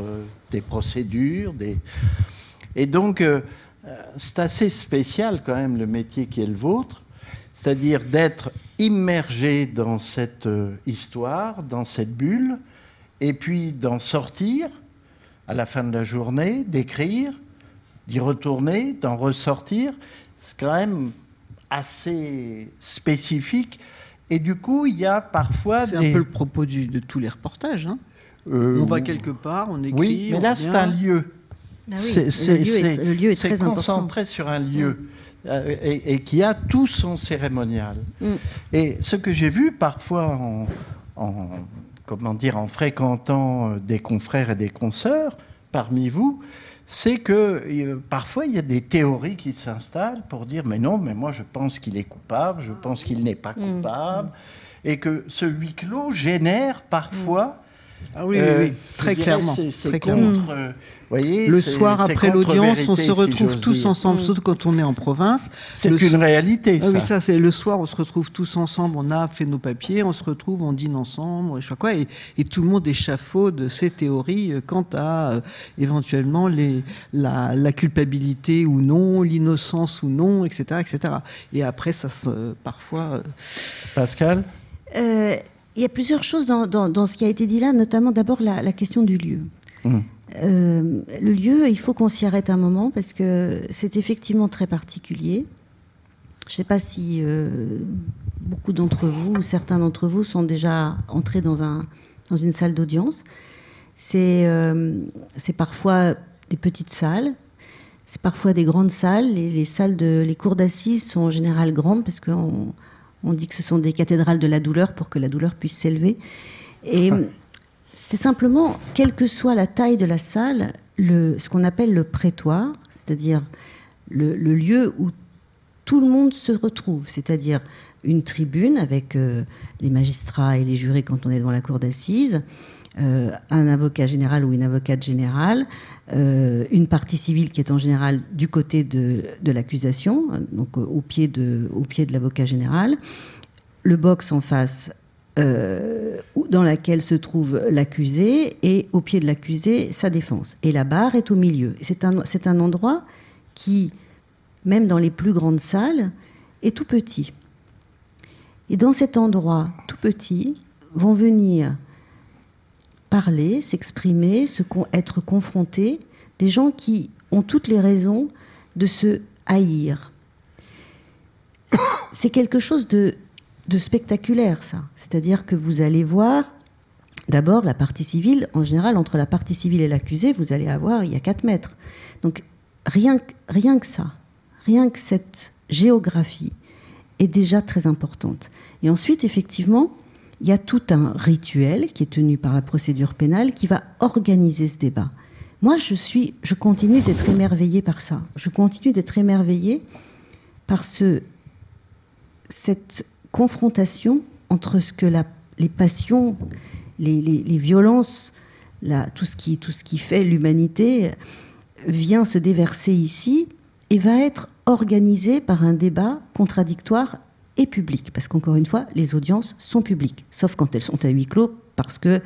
S2: des procédures, des, et donc, euh, c'est assez spécial quand même le métier qui est le vôtre, c'est-à-dire d'être immergé dans cette euh, histoire, dans cette bulle, et puis d'en sortir à la fin de la journée, d'écrire, d'y retourner, d'en ressortir. C'est quand même assez spécifique. Et du coup, il y a parfois.
S3: C'est un peu le propos de tous les reportages. Hein. Euh, on va quelque part, on écrit.
S2: Oui, mais là, c'est un lieu.
S5: Ah le, lieu est, très
S2: concentré sur un lieu. Mm. Euh, et, qui a tout son cérémonial. Mm. Et ce que j'ai vu parfois en, comment dire, en fréquentant euh, des confrères et des consoeurs parmi vous, c'est que euh, parfois il y a des théories qui s'installent pour dire mais non, mais moi je pense qu'il est coupable, je pense qu'il n'est pas mm. coupable, et que ce huis clos génère parfois
S3: ah oui, oui, très clairement.
S2: C'est contre,
S3: le soir après l'audience, on se retrouve tous ensemble, mm. surtout quand on est en province.
S2: C'est une réalité.
S3: Ah ça. oui, ça c'est le soir, on se retrouve tous ensemble, on a fait nos papiers, on se retrouve, on dîne ensemble, je sais quoi, et, tout le monde échafaude ses théories euh, quant à euh, éventuellement les, la, culpabilité ou non, l'innocence ou non, etc., etc. Et après, ça se, parfois. Euh,
S2: Pascal?
S5: Il y a plusieurs choses dans, dans, ce qui a été dit là, notamment d'abord la, question du lieu. Mm. Euh, le lieu, il faut qu'on s'y arrête un moment parce que c'est effectivement très particulier. Je ne sais pas si euh, beaucoup d'entre vous ou certains d'entre vous sont déjà entrés dans, un, dans une salle d'audience. C'est euh, parfois des petites salles, c'est parfois des grandes salles. Les, les salles de les cours d'assises sont en général grandes parce qu'on on dit que ce sont des cathédrales de la douleur pour que la douleur puisse s'élever. Et c'est simplement, quelle que soit la taille de la salle, le, ce qu'on appelle le prétoire, c'est-à-dire le, lieu où tout le monde se retrouve, c'est-à-dire une tribune avec euh, les magistrats et les jurés quand on est devant la cour d'assises, euh, un avocat général ou une avocate générale, euh, une partie civile qui est en général du côté de, de l'accusation, donc au pied de, au pied de l'avocat général, le box en face euh, dans laquelle se trouve l'accusé et au pied de l'accusé sa défense. Et la barre est au milieu. C'est un, c'est un endroit qui, même dans les plus grandes salles, est tout petit. Et dans cet endroit tout petit vont venir parler, s'exprimer, se, être confrontés des gens qui ont toutes les raisons de se haïr. C'est quelque chose de spectaculaire, ça. C'est-à-dire que vous allez voir D'abord, la partie civile, en général, entre la partie civile et l'accusé, vous allez avoir, il y a 4 mètres. Donc, rien que ça, rien que cette géographie est déjà très importante. Et ensuite, effectivement, il y a tout un rituel qui est tenu par la procédure pénale qui va organiser ce débat. Moi, je, suis, je continue d'être émerveillée par ça. Je continue d'être émerveillée par ce, cette confrontation entre ce que les passions, les, les, violences, tout, ce qui, tout ce qui fait l'humanité vient se déverser ici et va être organisé par un débat contradictoire et public. Parce qu'encore une fois, les audiences sont publiques, sauf quand elles sont à huis clos, parce que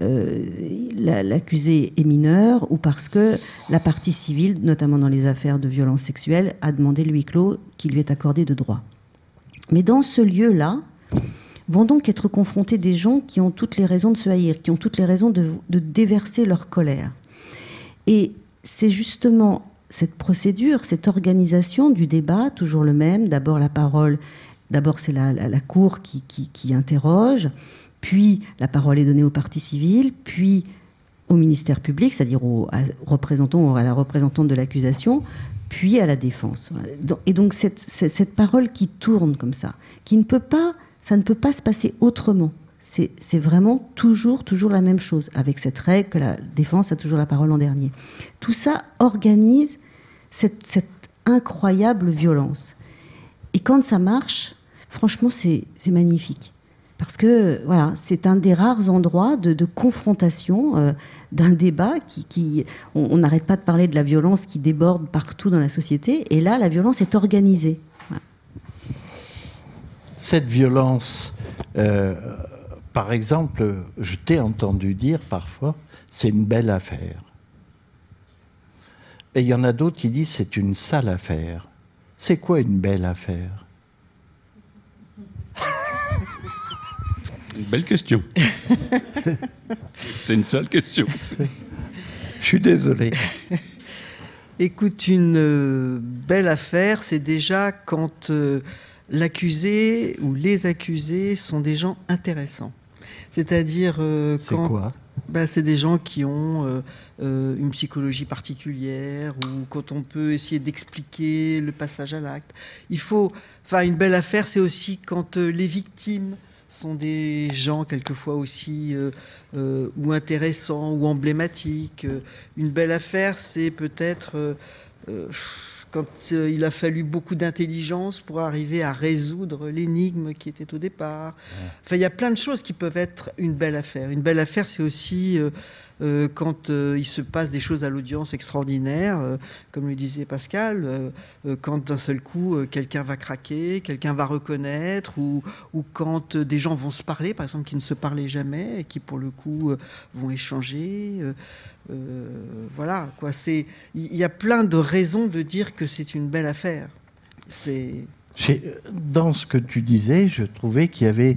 S5: euh, l'accusé est mineur ou parce que la partie civile, notamment dans les affaires de violence sexuelle, a demandé le huis clos qui lui est accordé de droit. Mais dans ce lieu-là, vont donc être confrontés des gens qui ont toutes les raisons de se haïr, qui ont toutes les raisons de déverser leur colère. Et c'est justement cette procédure, cette organisation du débat, toujours le même, d'abord la parole, d'abord c'est la, la, cour qui, qui, interroge, puis la parole est donnée aux parties civiles, puis au ministère public, c'est-à-dire aux représentants, à la représentante de l'accusation, puis à la défense. Et donc cette, cette, parole qui tourne comme ça, qui ne peut pas, ça ne peut pas se passer autrement. C'est vraiment toujours, toujours la même chose, avec cette règle que la défense a toujours la parole en dernier. Tout ça organise cette, incroyable violence. Et quand ça marche, franchement, c'est magnifique. Parce que c'est un des rares endroits de, confrontation, euh, d'un débat qui, on n'arrête pas de parler de la violence qui déborde partout dans la société, et là, la violence est organisée.
S2: Cette violence, euh, par exemple, je t'ai entendu dire parfois, c'est une belle affaire. Et il y en a d'autres qui disent c'est une sale affaire. C'est quoi une belle affaire?
S4: Une belle question. c'est une sale question.
S2: Je suis désolé.
S3: Écoute, une euh, belle affaire, c'est déjà quand euh, l'accusé ou les accusés sont des gens intéressants. C'est-à-dire euh,
S2: quand. quoi?
S3: Bah, c'est des gens qui ont euh, une psychologie particulière ou quand on peut essayer d'expliquer le passage à l'acte. Il faut, enfin, une belle affaire, c'est aussi quand les victimes sont des gens quelquefois aussi ou intéressants ou emblématiques. Une belle affaire, c'est peut-être quand euh, il a fallu beaucoup d'intelligence pour arriver à résoudre l'énigme qui était au départ. Enfin, il y a plein de choses qui peuvent être une belle affaire. Une belle affaire, c'est aussi euh, euh, quand il se passe des choses à l'audience extraordinaires, comme le disait Pascal, quand d'un seul coup quelqu'un va craquer, quelqu'un va reconnaître, ou, quand des gens vont se parler, par exemple, qui ne se parlaient jamais et qui pour le coup vont échanger. Euh, voilà, quoi. C'est, il y a plein de raisons de dire que c'est une belle affaire. C'est
S2: dans ce que tu disais, je trouvais qu'il y avait,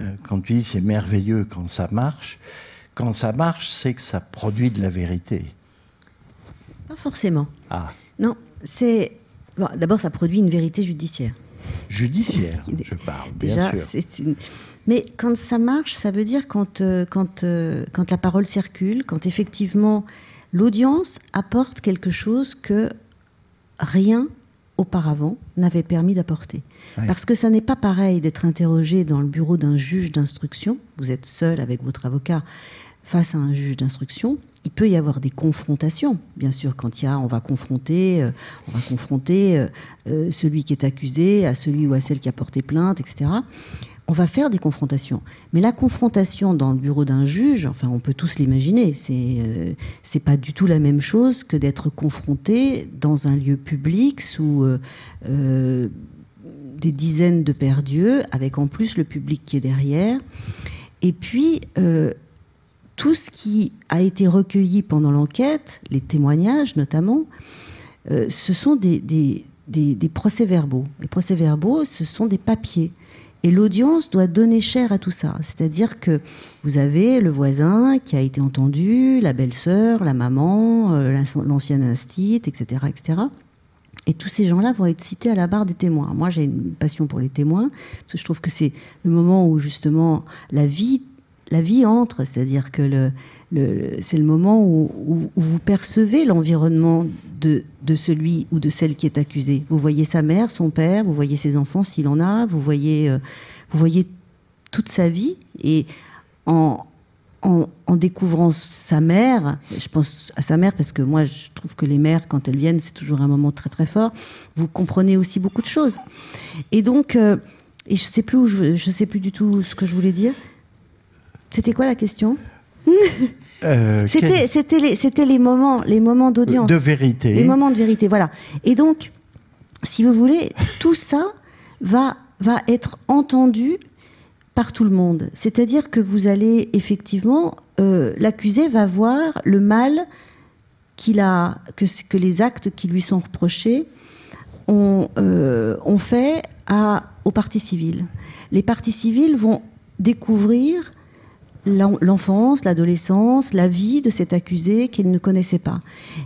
S2: euh, quand tu dis c'est merveilleux quand ça marche, quand ça marche, c'est que ça produit de la vérité.
S5: Pas forcément.
S2: Ah.
S5: Non, c'est d'abord ça produit une vérité judiciaire.
S2: Judiciaire, je parle, bien sûr.
S5: Une... Mais quand ça marche, ça veut dire quand, euh, quand, euh, quand la parole circule, quand effectivement l'audience apporte quelque chose que rien auparavant n'avait permis d'apporter. Parce que ça n'est pas pareil d'être interrogé dans le bureau d'un juge d'instruction, vous êtes seul avec votre avocat face à un juge d'instruction, il peut y avoir des confrontations, bien sûr, quand il y a, on va confronter, euh, on va confronter celui qui est accusé à celui ou à celle qui a porté plainte, etc on va faire des confrontations. Mais la confrontation dans le bureau d'un juge, enfin, on peut tous l'imaginer, c'est euh, c'est pas du tout la même chose que d'être confronté dans un lieu public sous euh, euh, des dizaines de pères Dieu, avec en plus le public qui est derrière. Et puis, tout ce qui a été recueilli pendant l'enquête, les témoignages notamment, ce sont des, des, des procès-verbaux. Les procès-verbaux, ce sont des papiers et l'audience doit donner cher à tout ça. C'est-à-dire que vous avez le voisin qui a été entendu, la belle-sœur, la maman, euh, l'ancienne instite, etc., etc. Et tous ces gens-là vont être cités à la barre des témoins. Moi, j'ai une passion pour les témoins, parce que je trouve que c'est le moment où justement la vie, la vie entre, c'est-à-dire que c'est le moment où, vous percevez l'environnement de, celui ou de celle qui est accusée. Vous voyez sa mère, son père, vous voyez ses enfants s'il en a, vous voyez, euh, vous voyez toute sa vie. Et en, en, découvrant sa mère, je pense à sa mère parce que moi je trouve que les mères, quand elles viennent, c'est toujours un moment très très fort, vous comprenez aussi beaucoup de choses. Et donc, euh, et je sais je sais plus du tout ce que je voulais dire. C'était quoi la question? euh, C'était c'était les c'était les moments les moments d'audience
S2: de vérité.
S5: Les moments de vérité, voilà. Et donc, si vous voulez, tout ça va va être entendu par tout le monde. C'est-à-dire que vous allez effectivement euh, l'accusé va voir le mal qu'il a que que les actes qui lui sont reprochés ont, euh, ont fait à aux parties civiles. Les parties civiles vont découvrir l'enfance, l'adolescence, la vie de cet accusé qu'ils ne connaissaient pas.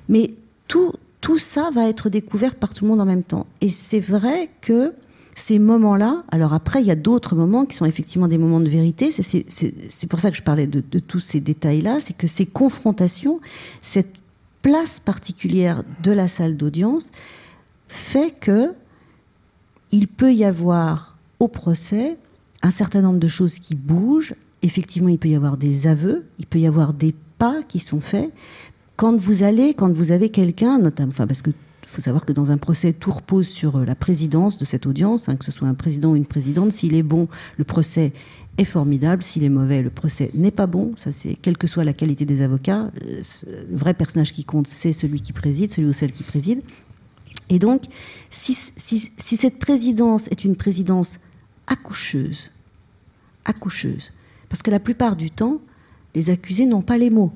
S5: Mais tout, tout ça va être découvert par tout le monde en même temps. Et c'est vrai que ces moments-là, alors après, il y a d'autres moments qui sont effectivement des moments de vérité, c'est pour ça que je parlais de, de tous ces détails-là, c'est que ces confrontations, cette place particulière de la salle d'audience fait que il peut y avoir au procès un certain nombre de choses qui bougent, effectivement, il peut y avoir des aveux, il peut y avoir des pas qui sont faits. Quand vous allez, quand vous avez quelqu'un, notamment, parce que faut savoir que dans un procès, tout repose sur euh, la présidence de cette audience, hein, que ce soit un président ou une présidente. S'il est bon, le procès est formidable. S'il est mauvais, le procès n'est pas bon. Ça, c'est quelle que soit la qualité des avocats. Euh, le vrai personnage qui compte, c'est celui qui préside, celui ou celle qui préside. Et donc, si cette présidence est une présidence accoucheuse, accoucheuse, parce que la plupart du temps, les accusés n'ont pas les mots.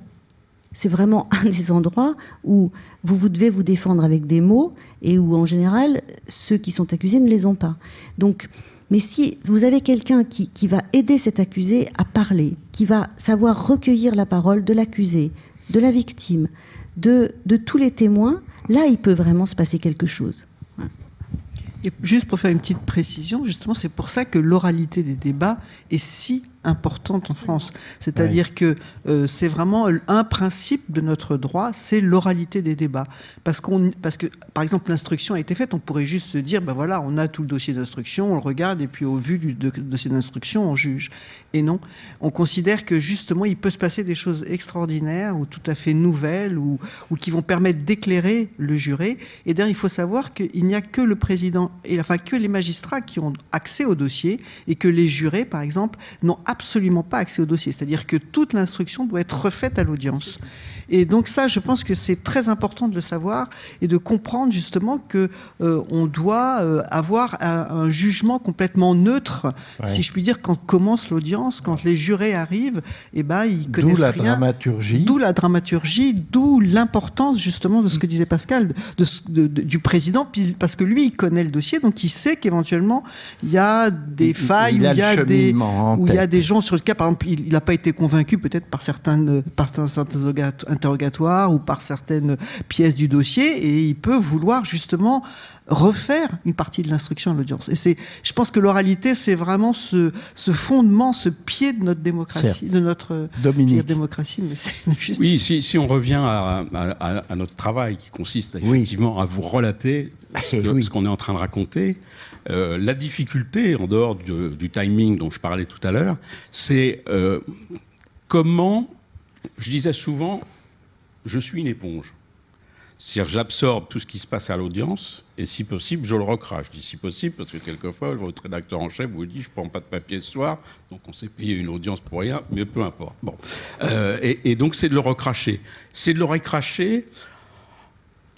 S5: C'est vraiment un des endroits où vous, vous devez vous défendre avec des mots et où, en général, ceux qui sont accusés ne les ont pas. Donc, mais si vous avez quelqu'un qui, qui, va aider cet accusé à parler, qui va savoir recueillir la parole de l'accusé, de la victime, de, de tous les témoins, là, il peut vraiment se passer quelque chose.
S3: Et juste pour faire une petite précision, justement, c'est pour ça que l'oralité des débats est si importante en France. C'est-à-dire que euh, c'est vraiment un principe de notre droit, c'est l'oralité des débats. Parce, qu'on, parce que, par exemple, l'instruction a été faite, on pourrait juste se dire, ben voilà, on a tout le dossier d'instruction, on le regarde, et puis au vu du dossier d'instruction, on juge. Et non, on considère que justement, il peut se passer des choses extraordinaires ou tout à fait nouvelles ou, ou qui vont permettre d'éclairer le juré. Et d'ailleurs, il faut savoir qu'il n'y a que le président, et enfin que les magistrats qui ont accès au dossier et que les jurés, par exemple, n'ont absolument pas accès au dossier. C'est-à-dire que toute l'instruction doit être refaite à l'audience. Et donc ça, je pense que c'est très important de le savoir et de comprendre justement que euh, on doit euh, avoir un, jugement complètement neutre, si je puis dire, quand commence l'audience, quand les jurés arrivent, et eh ben ils connaissent
S2: D'où la
S3: rien.
S2: dramaturgie.
S3: D'où la dramaturgie, d'où l'importance justement de ce que disait Pascal, de, du président, parce que lui, il connaît le dossier, donc il sait qu'éventuellement il y a des failles, il, il, y a des, où il y a des gens sur le cas, par exemple, il n'a pas été convaincu peut-être par certains, par certains interrogatoire ou par certaines pièces du dossier et il peut vouloir justement refaire une partie de l'instruction à l'audience. Et c'est, je pense que l'oralité, c'est vraiment ce, ce, fondement, ce pied de notre démocratie, de notre démocratie. Mais
S4: juste... Oui, si, si, on revient à, à, notre travail qui consiste effectivement à vous relater ce, qu'on est en train de raconter, euh, la difficulté, en dehors du, du, timing dont je parlais tout à l'heure, c'est euh, comment, je disais souvent, je suis une éponge. C'est-à-dire, j'absorbe tout ce qui se passe à l'audience, et si possible, je le recrache. Je dis si possible, parce que quelquefois, votre rédacteur en chef vous dit, je prends pas de papier ce soir, donc on s'est payé une audience pour rien, mais peu importe. Euh, et, donc, c'est de le recracher. C'est de le recracher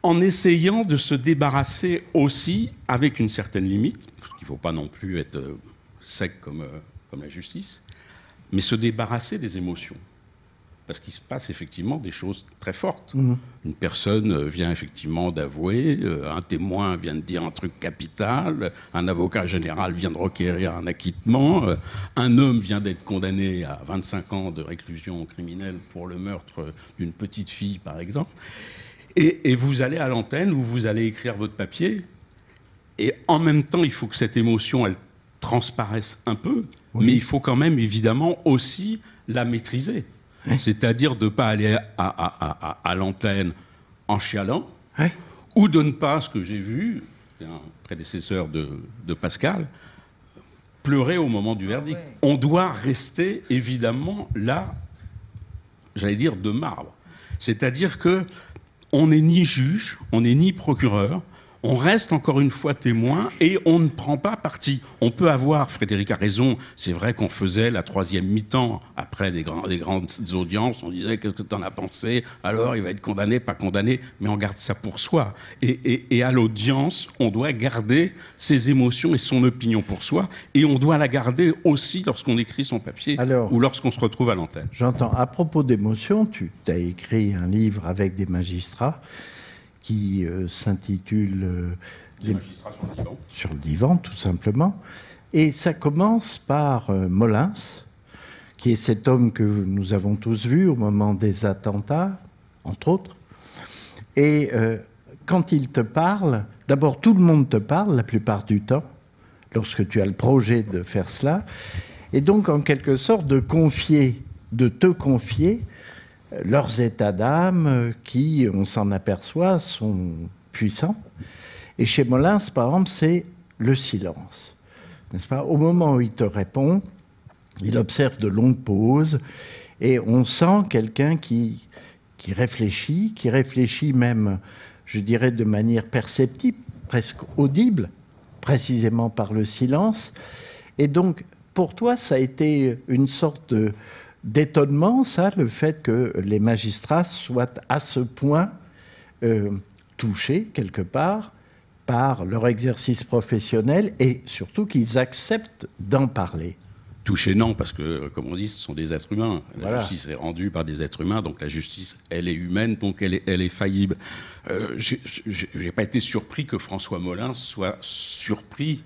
S4: en essayant de se débarrasser aussi, avec une certaine limite, parce qu'il ne faut pas non plus être euh, sec euh, comme la justice, mais se débarrasser des émotions parce qu'il se passe effectivement des choses très fortes. Mhm. Une personne euh, vient effectivement d'avouer, euh, un témoin vient de dire un truc capital, un avocat général vient de requérir un acquittement, euh, un homme vient d'être condamné à 25 ans de réclusion criminelle pour le meurtre d'une petite fille, par exemple. Et, vous allez à l'antenne où vous allez écrire votre papier, et en même temps, il faut que cette émotion, elle transparaisse un peu, mais il faut quand même évidemment aussi la maîtriser. C'est-à-dire de ne pas aller à, l'antenne en chialant, ou de ne pas, ce que j'ai vu, c'est un prédécesseur de, Pascal, pleurer au moment du verdict. On doit rester évidemment là, j'allais dire, de marbre. C'est-à-dire que on n'est ni juge, on n'est ni procureur, on reste encore une fois témoin et on ne prend pas parti. On peut avoir, Frédéric a raison, c'est vrai qu'on faisait la troisième mi-temps après des, des, grandes audiences, on disait qu'est-ce que tu en as pensé, alors il va être condamné, pas condamné, mais on garde ça pour soi. Et, à l'audience, on doit garder ses émotions et son opinion pour soi, et on doit la garder aussi lorsqu'on écrit son papier ou lorsqu'on se retrouve à l'antenne.
S2: J'entends, à propos d'émotions, tu as écrit un livre avec des magistrats qui euh, s'intitule euh,
S4: Les magistrats sur le divan.
S2: Sur le divan, tout simplement. Et ça commence par euh, Molins, qui est cet homme que nous avons tous vu au moment des attentats, entre autres. Et quand il te parle, d'abord tout le monde te parle la plupart du temps, lorsque tu as le projet de faire cela, et donc en quelque sorte de confier, de te confier leurs états d'âme qui, on s'en aperçoit, sont puissants. Et chez Molins, par exemple, c'est le silence. N'est-ce pas? Au moment où il te répond, il observe de longues pauses et on sent quelqu'un qui, qui réfléchit, qui réfléchit même, je dirais, de manière perceptible, presque audible, précisément par le silence. Et donc, pour toi, ça a été une sorte de, d'étonnement, ça, le fait que les magistrats soient à ce point euh, touchés, quelque part, par leur exercice professionnel et surtout qu'ils acceptent d'en parler.
S4: Touchés, non, parce que, comme on dit, ce sont des êtres humains. La justice est rendue par des êtres humains, donc la justice, elle est humaine, donc elle est, elle est faillible. Euh, je n'ai pas été surpris que François Molin soit surpris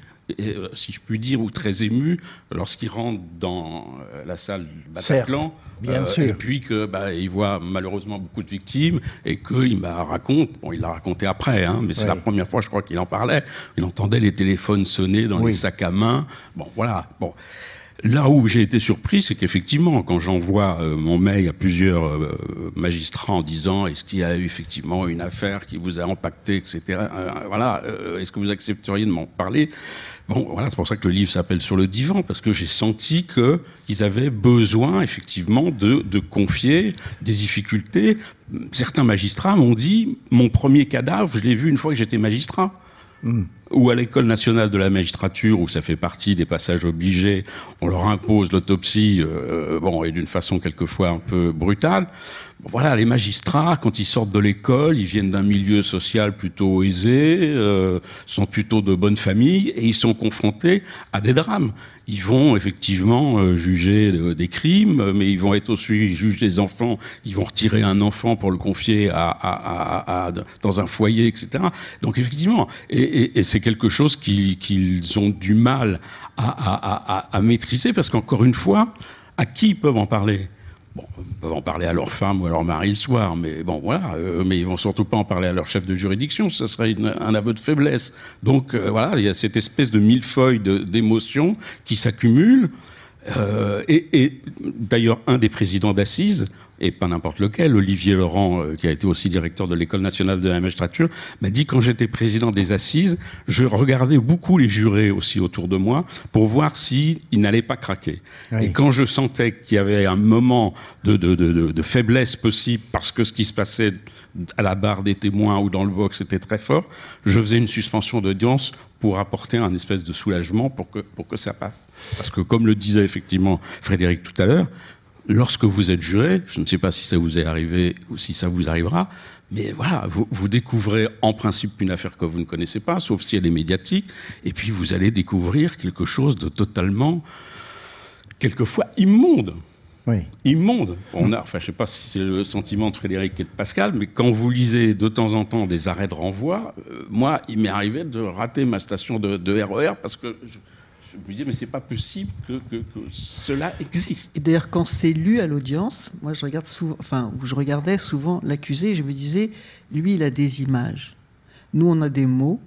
S4: si je puis dire, ou très ému lorsqu'il rentre dans euh, la salle du Bataclan.
S2: bien euh, sûr.
S4: Et puis qu'il bah, voit malheureusement beaucoup de victimes et qu'il m'a raconte, bon, il l'a raconté après, hein, mais c'est la première fois, je crois, qu'il en parlait. Il entendait les téléphones sonner dans les sacs à main. Bon, voilà. Bon. Là où j'ai été surpris, c'est qu'effectivement, quand j'envoie mon mail à plusieurs magistrats en disant est-ce qu'il y a eu effectivement une affaire qui vous a impacté, etc., voilà, est-ce que vous accepteriez de m'en parler? Bon, voilà, c'est pour ça que le livre s'appelle Sur le divan, parce que j'ai senti qu'ils avaient besoin, effectivement, de, de, confier des difficultés. Certains magistrats m'ont dit Mon premier cadavre, je l'ai vu une fois que j'étais magistrat. Hmm. Ou à l'école nationale de la magistrature, où ça fait partie des passages obligés, on leur impose l'autopsie, euh, bon, et d'une façon quelquefois un peu brutale voilà, les magistrats, quand ils sortent de l'école, ils viennent d'un milieu social plutôt aisé, euh, sont plutôt de bonne famille, et ils sont confrontés à des drames. Ils vont effectivement euh, juger des crimes, mais ils vont être aussi juges des enfants. Ils vont retirer un enfant pour le confier à, dans un foyer, etc. Donc effectivement, et, c'est quelque chose qu'ils ont du mal à maîtriser, parce qu'encore une fois, à qui ils peuvent en parler? Bon, ils peuvent en parler à leur femme ou à leur mari le soir, mais bon, voilà. Euh, mais ils vont surtout pas en parler à leur chef de juridiction, ce serait un aveu de faiblesse. Donc euh, voilà, il y a cette espèce de millefeuille d'émotions qui s'accumulent. Euh, et, et d'ailleurs, un des présidents d'assises et pas n'importe lequel, Olivier Laurent, euh, qui a été aussi directeur de l'École nationale de la magistrature, m'a dit quand j'étais président des assises, je regardais beaucoup les jurés aussi autour de moi pour voir s'ils n'allaient pas craquer. Et quand je sentais qu'il y avait un moment de, de, de, de, faiblesse possible parce que ce qui se passait à la barre des témoins ou dans le box était très fort, je faisais une suspension d'audience pour apporter un espèce de soulagement pour que, pour que ça passe. Parce que comme le disait effectivement Frédéric tout à l'heure, lorsque vous êtes juré, je ne sais pas si ça vous est arrivé ou si ça vous arrivera, mais voilà, vous, découvrez en principe une affaire que vous ne connaissez pas, sauf si elle est médiatique, et puis vous allez découvrir quelque chose de totalement, quelquefois, immonde.
S2: Oui.
S4: Immonde. On a, enfin, je ne sais pas si c'est le sentiment de Frédéric et de Pascal, mais quand vous lisez de temps en temps des arrêts de renvoi, euh, moi, il m'est arrivé de rater ma station de, de RER e parce que je me disais, mais c'est pas possible que, cela existe.
S3: Et d'ailleurs, quand c'est lu à l'audience, moi je regarde souvent, enfin, je regardais souvent l'accusé et je me disais, lui, il a des images. Nous, on a des mots,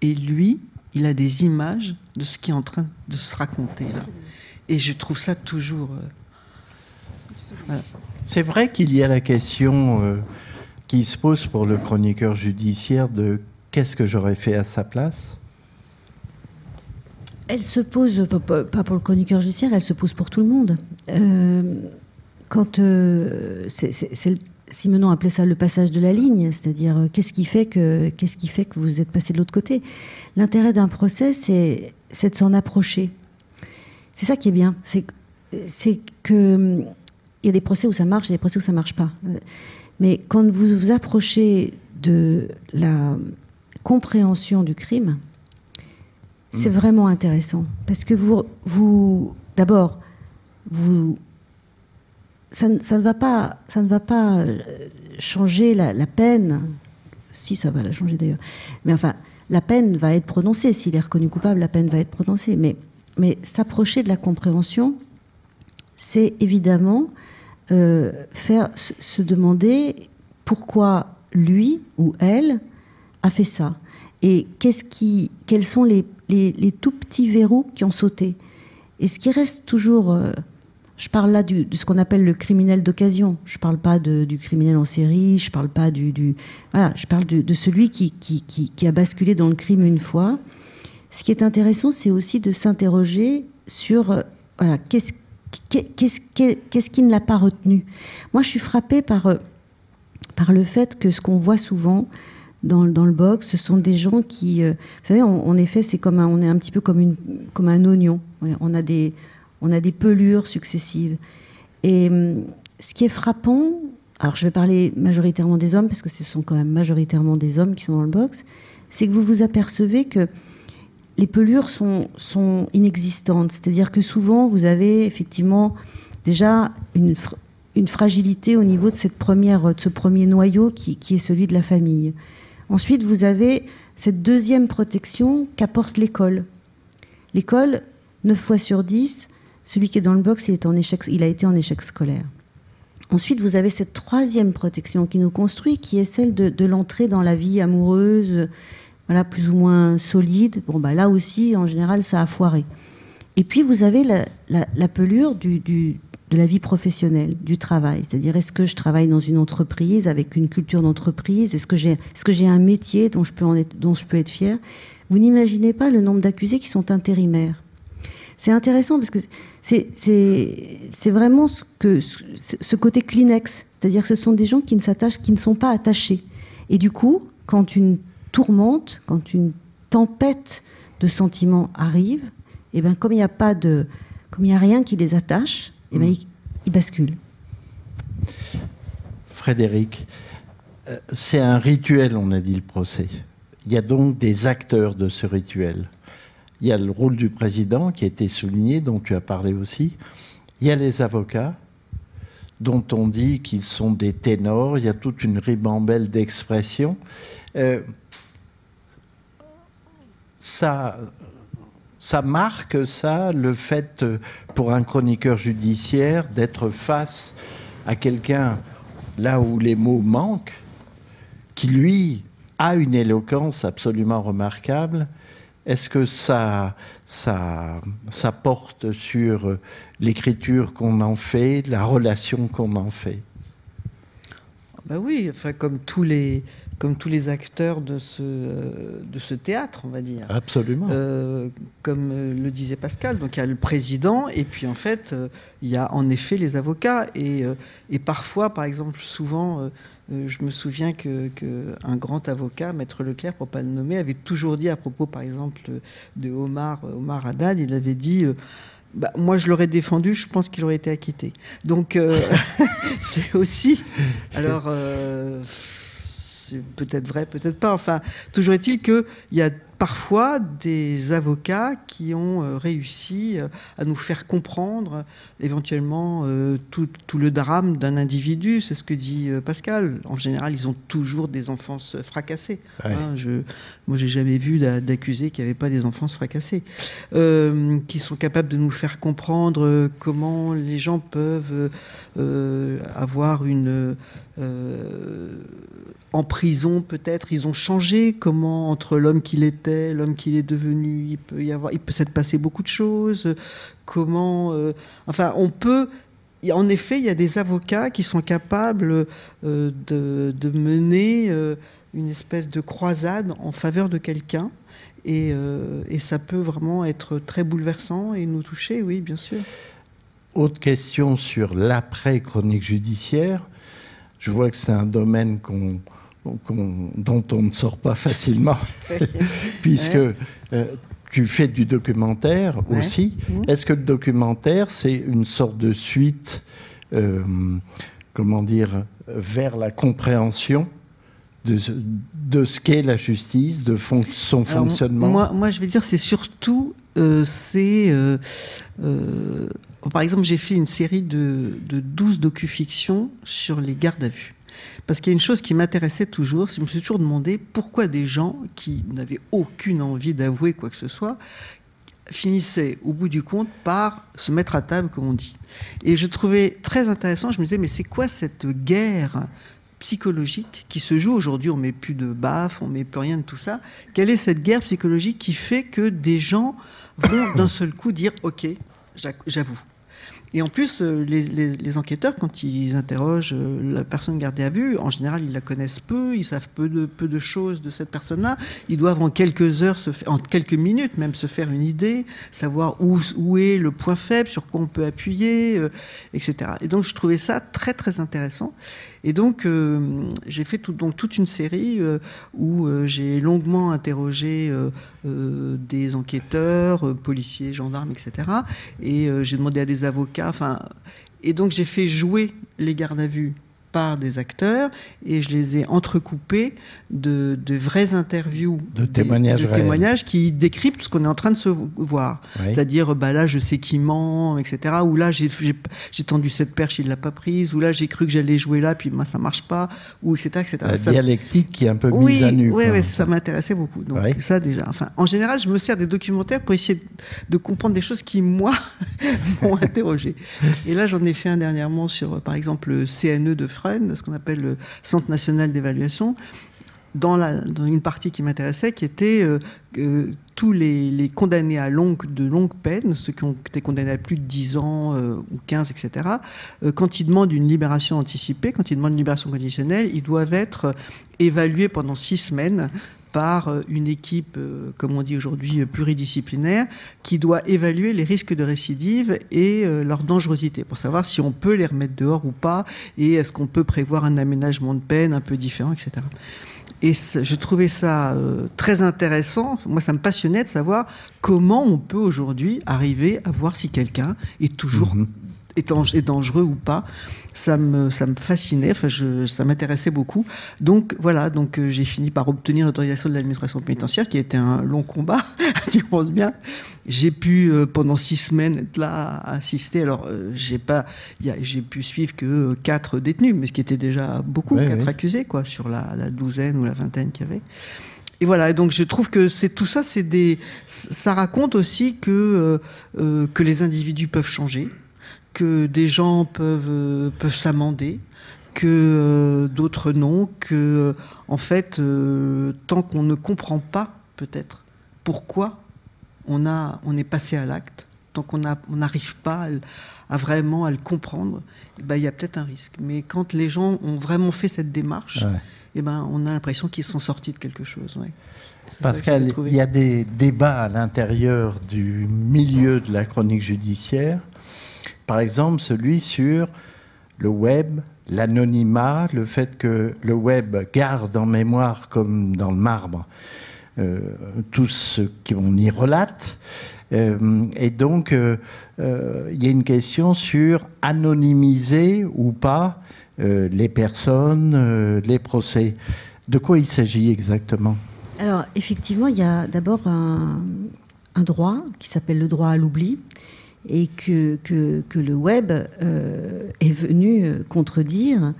S3: et lui, il a des images de ce qui est en train de se raconter là. Et je trouve ça toujours. Euh,
S2: C'est vrai qu'il y a la question euh, qui se pose pour le chroniqueur judiciaire de qu'est-ce que j'aurais fait à sa place?
S5: Elle se pose, pas pour le chroniqueur judiciaire, elle se pose pour tout le monde. Euh, quand euh, c'est, appelait ça le passage de la ligne, c'est-à-dire qu'est-ce qui fait que qu'est-ce qui fait que vous êtes passé de l'autre côté? L'intérêt d'un procès, c'est, c'est de s'en approcher. C'est ça qui est bien, c'est, c'est que il y a des procès où ça marche, il y a des procès où ça marche pas. Mais quand vous vous approchez de la compréhension du crime, c'est vraiment intéressant parce que vous, vous d'abord, vous, ça, ne va pas, ça ne va pas euh, changer la, peine. Si ça va la changer d'ailleurs, mais enfin, la peine va être prononcée. S'il est reconnu coupable, la peine va être prononcée. Mais, mais s'approcher de la compréhension, c'est évidemment euh, faire se demander pourquoi lui ou elle a fait ça et quels sont les, les, tout petits verrous qui ont sauté. Et ce qui reste toujours, euh, je parle là de ce qu'on appelle le criminel d'occasion. Je parle pas du criminel en série. Je parle pas du, voilà. Je parle de, celui qui, a basculé dans le crime une fois. Ce qui est intéressant, c'est aussi de s'interroger sur euh, voilà qu'est-ce qu'est-ce qui ne l'a pas retenu Moi, je suis frappée par, euh, par le fait que ce qu'on voit souvent dans, le box, ce sont des gens qui, euh, vous savez, en effet, c'est comme on est un petit peu comme un oignon. On a, des, on a des pelures successives. Et hum, ce qui est frappant, alors je vais parler majoritairement des hommes, parce que ce sont quand même majoritairement des hommes qui sont dans le box, c'est que vous vous apercevez que les pelures sont, sont inexistantes. C'est-à-dire que souvent, vous avez effectivement déjà une, une fragilité au niveau de, cette première, de ce premier noyau qui, qui, est celui de la famille. Ensuite, vous avez cette deuxième protection qu'apporte l'école. L'école, 9 fois sur 10, celui qui est dans le box, il, a été en échec scolaire. Ensuite, vous avez cette troisième protection qui nous construit, qui est celle de, de l'entrée dans la vie amoureuse, voilà, plus ou moins solide. Bon, bah, là aussi, en général, ça a foiré. Et puis, vous avez la, pelure du, de la vie professionnelle, du travail. C'est-à-dire, est-ce que je travaille dans une entreprise avec une culture d'entreprise? Est-ce que j'ai est -ce j'ai un métier dont je peux, en être, dont je peux être fier? Vous n'imaginez pas le nombre d'accusés qui sont intérimaires. C'est intéressant parce que c'est vraiment ce, que, ce côté Kleenex. C'est-à-dire que ce sont des gens qui ne s'attachent, qui ne sont pas attachés. Et du coup, quand une tourmente, quand une tempête de sentiments arrive, et eh ben comme il n'y a pas de, comme il y a rien qui les attache, ben ils, basculent.
S2: Frédéric, euh, c'est un rituel, on a dit le procès. Il y a donc des acteurs de ce rituel. Il y a le rôle du président qui a été souligné, dont tu as parlé aussi. Il y a les avocats, dont on dit qu'ils sont des ténors. Il y a toute une ribambelle d'expressions. Euh, ça, ça marque ça, le fait pour un chroniqueur judiciaire d'être face à quelqu'un là où les mots manquent, qui lui a une éloquence absolument remarquable. Est-ce que ça, ça, ça porte sur l'écriture qu'on en fait, la relation qu'on en fait?
S3: Ben oui, enfin comme tous les comme tous les acteurs de ce, euh, de ce théâtre, on va dire.
S2: Absolument.
S3: Euh, comme euh, le disait Pascal, donc il y a le président, et puis en fait, il y a en effet les avocats. Et, et parfois, par exemple, souvent, je me souviens qu'un que grand avocat, Maître Leclerc, pour pas le nommer, avait toujours dit à propos, par exemple, de Omar, Omar Haddad, il avait dit... Bah, moi, je l'aurais défendu, je pense qu'il aurait été acquitté. Donc, c'est aussi. Alors, c'est peut-être vrai, peut-être pas. Enfin, toujours est-il qu'il y a parfois des avocats qui ont euh, réussi euh, à nous faire comprendre éventuellement euh, tout, le drame d'un individu. C'est ce que dit Pascal. En général, ils ont toujours des enfances fracassées. Hein, je, moi, j'ai jamais vu d'accusés qui n'avaient pas des enfances fracassées, qui sont capables de nous faire comprendre comment les gens peuvent avoir une en prison peut-être, ils ont changé. Comment entre l'homme qu'il était, l'homme qu'il est devenu, il peut y avoir, il peut s'être passé beaucoup de choses. Comment, euh, enfin, on peut en effet, il y a des avocats qui sont capables euh, de, mener euh, une espèce de croisade en faveur de quelqu'un. Et, et, ça peut vraiment être très bouleversant et nous toucher, oui, bien sûr.
S2: Autre question sur l'après-chronique judiciaire. Je vois que c'est un domaine qu'on dont on ne sort pas facilement, puisque tu fais du documentaire aussi. Mmh. Est-ce que le documentaire, c'est une sorte de suite, euh, comment dire, vers la compréhension de, de ce qu'est la justice, de son fonctionnement?
S3: moi, moi, je vais dire, c'est surtout, euh, c'est... Euh, par exemple, j'ai fait une série de, de 12 docu-fictions sur les gardes à vue. Parce qu'il y a une chose qui m'intéressait toujours, je me suis toujours demandé pourquoi des gens qui n'avaient aucune envie d'avouer quoi que ce soit finissaient au bout du compte par se mettre à table, comme on dit. Et je trouvais très intéressant, je me disais, mais c'est quoi cette guerre psychologique qui se joue aujourd'hui? On met plus de baffes, on met plus rien de tout ça. Quelle est cette guerre psychologique qui fait que des gens vont d'un seul coup dire, OK, j'avoue et en plus, euh, les, enquêteurs, quand ils interrogent euh, la personne gardée à vue, en général, ils la connaissent peu, ils savent peu de, peu de choses de cette personne-là. Ils doivent en quelques heures, se en quelques minutes même, se faire une idée, savoir où, où est le point faible, sur quoi on peut appuyer, euh, etc. Et donc, je trouvais ça très, très intéressant. Et donc, euh, j'ai fait tout, donc, toute une série euh, où euh, j'ai longuement interrogé des enquêteurs, policiers, gendarmes, etc. Et j'ai demandé à des avocats. Et donc, j'ai fait jouer les gardes à vue des acteurs et je les ai entrecoupés de, de vraies interviews,
S2: de témoignages,
S3: de témoignages qui décryptent ce qu'on est en train de se voir. C'est-à-dire, bah là, je sais qui ment, etc. Ou là, j'ai tendu cette perche, il l'a pas prise. Ou là, j'ai cru que j'allais jouer là, puis moi, ça marche pas. Ou etc. etc.
S2: La dialectique qui est un peu mise à nu.
S3: Oui, ça m'intéressait beaucoup. Donc ça déjà. Enfin, en général, je me sers des documentaires pour essayer de comprendre des choses qui moi m'ont interrogé. Et là, j'en ai fait un dernièrement sur, par exemple, le CNE de ce qu'on appelle le Centre national d'évaluation, dans, une partie qui m'intéressait, qui était euh, tous les, condamnés à longue, de longue peine, ceux qui ont été condamnés à plus de 10 ans euh, ou 15, etc., euh, quand ils demandent une libération anticipée, quand ils demandent une libération conditionnelle, ils doivent être évalués pendant six semaines par euh, une équipe, euh, comme on dit aujourd'hui, pluridisciplinaire, qui doit évaluer les risques de récidive et euh, leur dangerosité, pour savoir si on peut les remettre dehors ou pas, et est-ce qu'on peut prévoir un aménagement de peine un peu différent, etc. Et je trouvais ça très intéressant. Moi, ça me passionnait de savoir comment on peut aujourd'hui arriver à voir si quelqu'un est toujours mhm est dangereux ou pas. Ça me, ça me fascinait, enfin je, ça m'intéressait beaucoup. Donc voilà, donc euh, j'ai fini par obtenir l'autorisation de l'administration pénitentiaire, qui a été un long combat, tu penses bien. J'ai pu euh, pendant six semaines être là, assister. Alors euh, j'ai pas, j'ai pu suivre que quatre détenus, mais ce qui était déjà beaucoup, quatre accusés quoi, sur la, la douzaine ou la vingtaine qu'il y avait. Et voilà, donc je trouve que c'est tout ça, c'est des, ça raconte aussi que que les individus peuvent changer, que des gens peuvent, euh, peuvent s'amender, que euh, d'autres non, que euh, en fait, tant qu'on ne comprend pas peut-être pourquoi on, a, on est passé à l'acte, tant qu'on n'arrive pas à, vraiment à le comprendre, eh ben, il y a peut-être un risque. Mais quand les gens ont vraiment fait cette démarche, eh ben, on a l'impression qu'ils sont sortis de quelque chose.
S2: Parce qu'il y a des débats à l'intérieur du milieu de la chronique judiciaire par exemple, celui sur le web, l'anonymat, le fait que le web garde en mémoire, comme dans le marbre, euh, tout ce qu'on y relate. Euh, et donc, euh, il y a une question sur anonymiser ou pas les personnes, les procès. De quoi il s'agit exactement?
S5: Alors, effectivement, il y a d'abord un, droit qui s'appelle le droit à l'oubli, et que, que, le web euh, est venu euh, contredire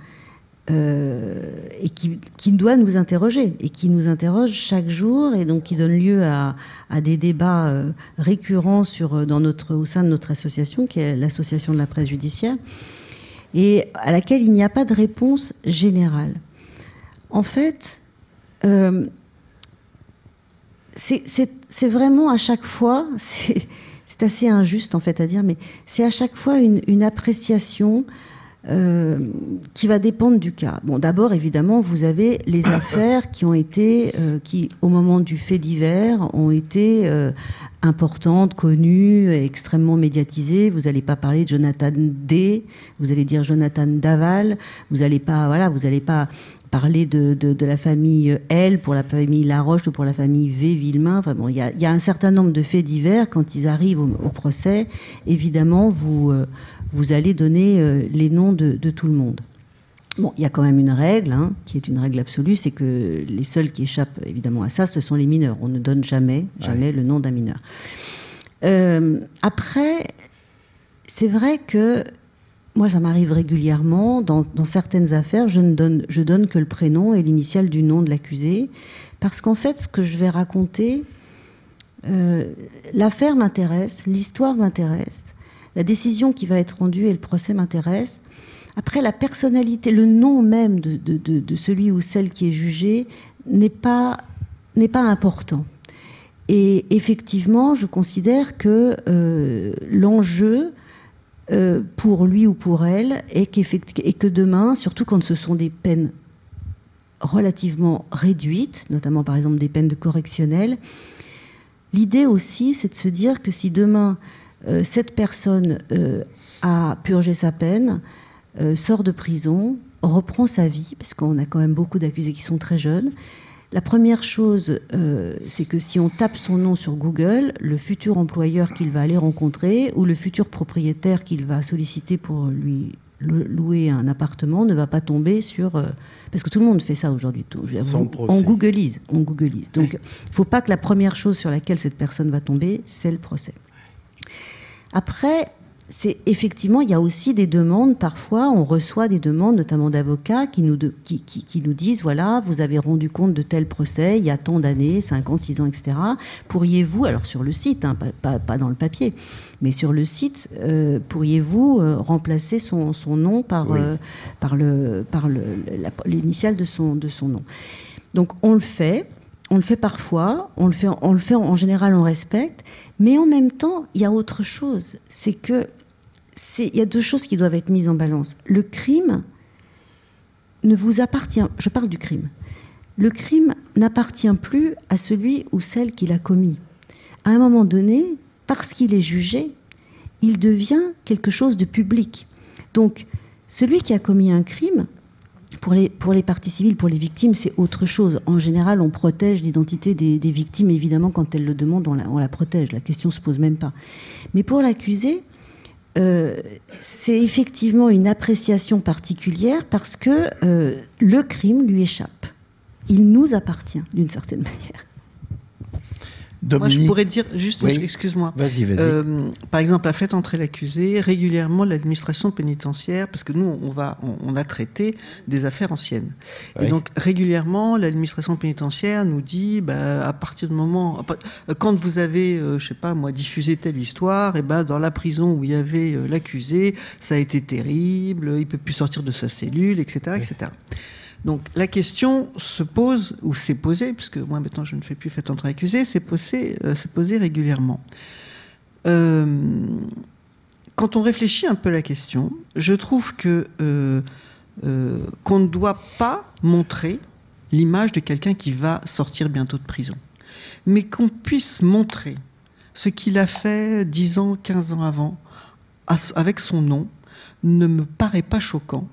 S5: euh, et qui, qui, doit nous interroger et qui nous interroge chaque jour et donc qui donne lieu à, à des débats récurrents sur, dans notre, au sein de notre association qui est l'association de la presse judiciaire et à laquelle il n'y a pas de réponse générale. En fait, c'est vraiment à chaque fois, assez injuste en fait à dire, mais c'est à chaque fois une, une appréciation euh, qui va dépendre du cas. Bon, d'abord, évidemment, vous avez les affaires qui ont été, euh, qui, au moment du fait divers, ont été euh, importantes, connues, extrêmement médiatisées. Vous n'allez pas parler de Jonathan D, vous allez dire Jonathan Daval, vous n'allez pas, voilà, vous n'allez pas parler de, de, de, la famille L pour la famille Laroche ou pour la famille V Villemain. Enfin bon, il y a, y a, un certain nombre de faits divers quand ils arrivent au, au procès. Évidemment, vous vous allez donner euh, les noms de, de, tout le monde. Bon, il y a quand même une règle, hein, qui est une règle absolue, c'est que les seuls qui échappent évidemment à ça, ce sont les mineurs. On ne donne jamais, jamais ouais. le nom d'un mineur. Euh, après, c'est vrai que moi, ça m'arrive régulièrement, dans, certaines affaires, je ne donne, je donne que le prénom et l'initiale du nom de l'accusé, parce qu'en fait, ce que je vais raconter, euh, l'affaire m'intéresse, l'histoire m'intéresse, la décision qui va être rendue et le procès m'intéresse. Après, la personnalité, le nom même de, celui ou celle qui est jugé n'est pas, n'est pas important. Et effectivement, je considère que euh, l'enjeu euh, pour lui ou pour elle et que demain, surtout quand ce sont des peines relativement réduites, notamment par exemple des peines de correctionnel, l'idée aussi, c'est de se dire que si demain euh, cette personne euh, a purgé sa peine, sort de prison, reprend sa vie, parce qu'on a quand même beaucoup d'accusés qui sont très jeunes. La première chose, euh, c'est que si on tape son nom sur Google, le futur employeur qu'il va aller rencontrer ou le futur propriétaire qu'il va solliciter pour lui louer un appartement ne va pas tomber sur euh, parce que tout le monde fait ça aujourd'hui. On googleise, on googleise. Donc, il ne faut pas que la première chose sur laquelle cette personne va tomber, c'est le procès. Après, c'est effectivement, il y a aussi des demandes. Parfois, on reçoit des demandes, notamment d'avocats, qui nous, de, qui, qui, qui nous disent voilà, vous avez rendu compte de tel procès il y a tant d'années, 5 ans, 6 ans, etc. Pourriez-vous, alors sur le site, hein, pas, pas, pas, dans le papier, mais sur le site, euh, pourriez-vous euh, remplacer son, son, nom par, oui. euh, par, le, par l'initiale de son, de son nom? Donc, on le fait on le fait parfois, on le fait, en général, on respecte, mais en même temps, il y a autre chose. C'est que il y a deux choses qui doivent être mises en balance. Le crime ne vous appartient. Je parle du crime. Le crime n'appartient plus à celui ou celle qui l'a commis. À un moment donné, parce qu'il est jugé, il devient quelque chose de public. Donc, celui qui a commis un crime, pour les, pour les parties civiles, pour les victimes, c'est autre chose. En général, on protège l'identité des, des, victimes. Évidemment, quand elles le demandent, on la, on la protège. La question se pose même pas. Mais pour l'accusé, euh, c'est effectivement une appréciation particulière parce que euh, le crime lui échappe. Il nous appartient d'une certaine manière.
S3: Dominique. Moi, je pourrais dire juste,
S2: oui.
S3: excuse-moi.
S2: Vas-y, vas-y.
S3: Euh, par exemple, à fait entrer l'accusé, régulièrement, l'administration pénitentiaire, parce que nous, on, va, on, on a traité des affaires anciennes. Oui. Et donc, régulièrement, l'administration pénitentiaire nous dit, bah, à partir du moment, quand vous avez, euh, je sais pas, moi, diffusé telle histoire, et ben, dans la prison où il y avait euh, l'accusé, ça a été terrible, il peut plus sortir de sa cellule, etc., oui. etc. Donc la question se pose, ou s'est posée, puisque moi maintenant je ne fais plus fait entrer accusé, s'est posée, euh, régulièrement. Euh, quand on réfléchit un peu à la question, je trouve que euh qu'on ne doit pas montrer l'image de quelqu'un qui va sortir bientôt de prison, mais qu'on puisse montrer ce qu'il a fait 10 ans, 15 ans avant, avec son nom, ne me paraît pas choquant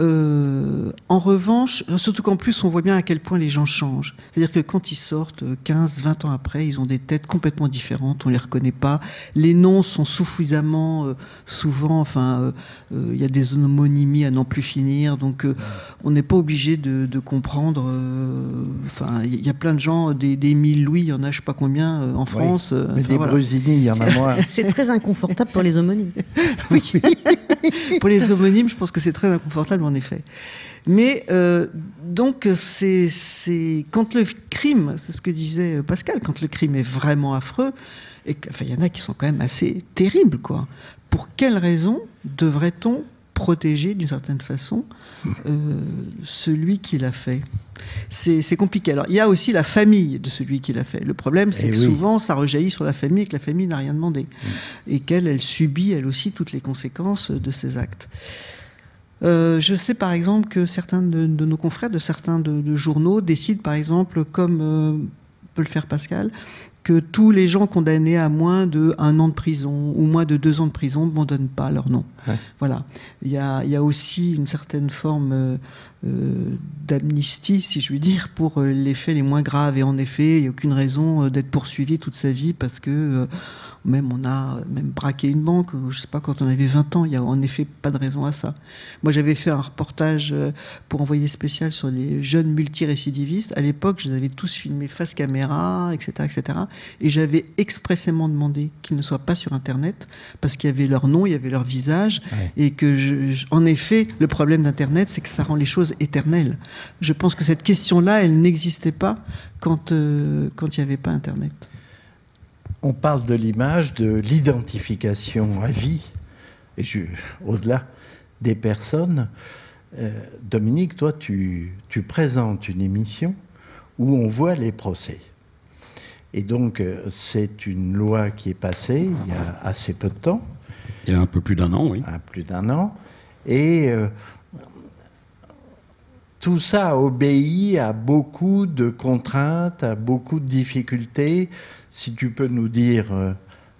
S3: euh, en revanche, surtout qu'en plus, on voit bien à quel point les gens changent. C'est-à-dire que quand ils sortent 15, 20 ans après, ils ont des têtes complètement différentes, on les reconnaît pas. Les noms sont suffisamment euh, souvent, enfin, euh, il y a des homonymies à n'en plus finir, donc euh, on n'est pas obligé de, de comprendre. euh, Enfin, il y a plein de gens, des, des mille Louis, il y en a je sais pas combien euh, en France.
S2: Oui, mais des voilà. Brusini, il y en a moins.
S5: C'est très inconfortable pour les homonymes.
S3: oui. pour les homonymes, je pense que c'est très inconfortable en effet. Mais euh, donc, c'est quand le crime, c'est ce que disait Pascal, quand le crime est vraiment affreux, et enfin, il y en a qui sont quand même assez terribles, quoi. Pour quelle raison devrait-on protéger d'une certaine façon euh, celui qui l'a fait. C'est compliqué. Alors, il y a aussi la famille de celui qui l'a fait. Le problème, c'est
S2: Eh
S3: que
S2: oui.
S3: souvent, ça rejaillit sur la famille et que la famille n'a rien demandé. Et qu'elle, elle subit, elle aussi, toutes les conséquences de ses actes. Euh, je sais par exemple que certains de, de nos confrères, de certains de, de journaux, décident par exemple, comme euh, peut le faire Pascal, que tous les gens condamnés à moins de un an de prison ou moins de deux ans de prison ne donnent pas leur nom.
S2: Ouais.
S3: Voilà. Il y, a, il y a aussi une certaine forme euh, euh, d'amnistie, si je puis dire, pour euh, les faits les moins graves. Et en effet, il n'y a aucune raison euh, d'être poursuivi toute sa vie parce que euh, même on a même braqué une banque, je sais pas, quand on avait 20 ans, il n'y a en effet pas de raison à ça. Moi, j'avais fait un reportage euh, pour envoyer spécial sur les jeunes multirécidivistes. À l'époque, je les avais tous filmés face caméra, etc., etc. Et j'avais expressément demandé qu'ils ne soient pas sur Internet parce qu'il y avait leur nom, il y avait leur visage,
S2: Ouais.
S3: et que, je- je- en effet, le problème d'Internet, c'est que ça rend les choses éternelles. Je pense que cette question-là, elle n'existait pas quand euh, quand il n'y avait pas Internet.
S2: On parle de l'image, de l'identification à vie, et au-delà des personnes. Euh, Dominique, toi, tu, tu présentes une émission où on voit les procès. Et donc, euh, c'est une loi qui est passée il y a assez peu de temps,
S4: Il y a un peu plus d'un an, oui.
S2: à plus d'un an, et euh, tout ça obéit à beaucoup de contraintes, à beaucoup de difficultés. Si tu peux nous dire euh,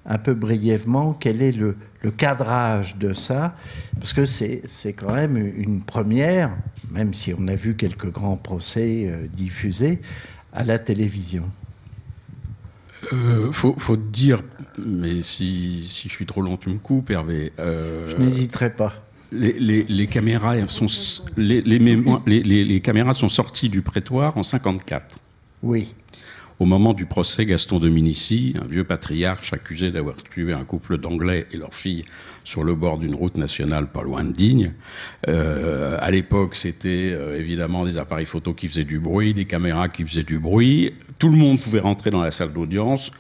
S2: un peu brièvement quel est le, le cadrage de ça, parce que c'est c'est quand même une première, même si on a vu quelques grands procès euh, diffusés, à la télévision.
S4: Euh, faut, dire, mais si, si je suis trop long, tu me coupes, Hervé. Euh,
S2: Je n'hésiterai pas.
S4: les, les- les caméras sont les- les caméras sont sorties du prétoire en 54.
S2: Oui.
S4: Au moment du procès Gaston Dominici, un vieux patriarche accusé d'avoir tué un couple d'Anglais et leur fille sur le bord d'une route nationale pas loin de Digne. Euh, à l'époque, c'était euh, évidemment des appareils photo qui faisaient du bruit, des caméras qui faisaient du bruit. Tout le monde pouvait rentrer dans la salle d'audience.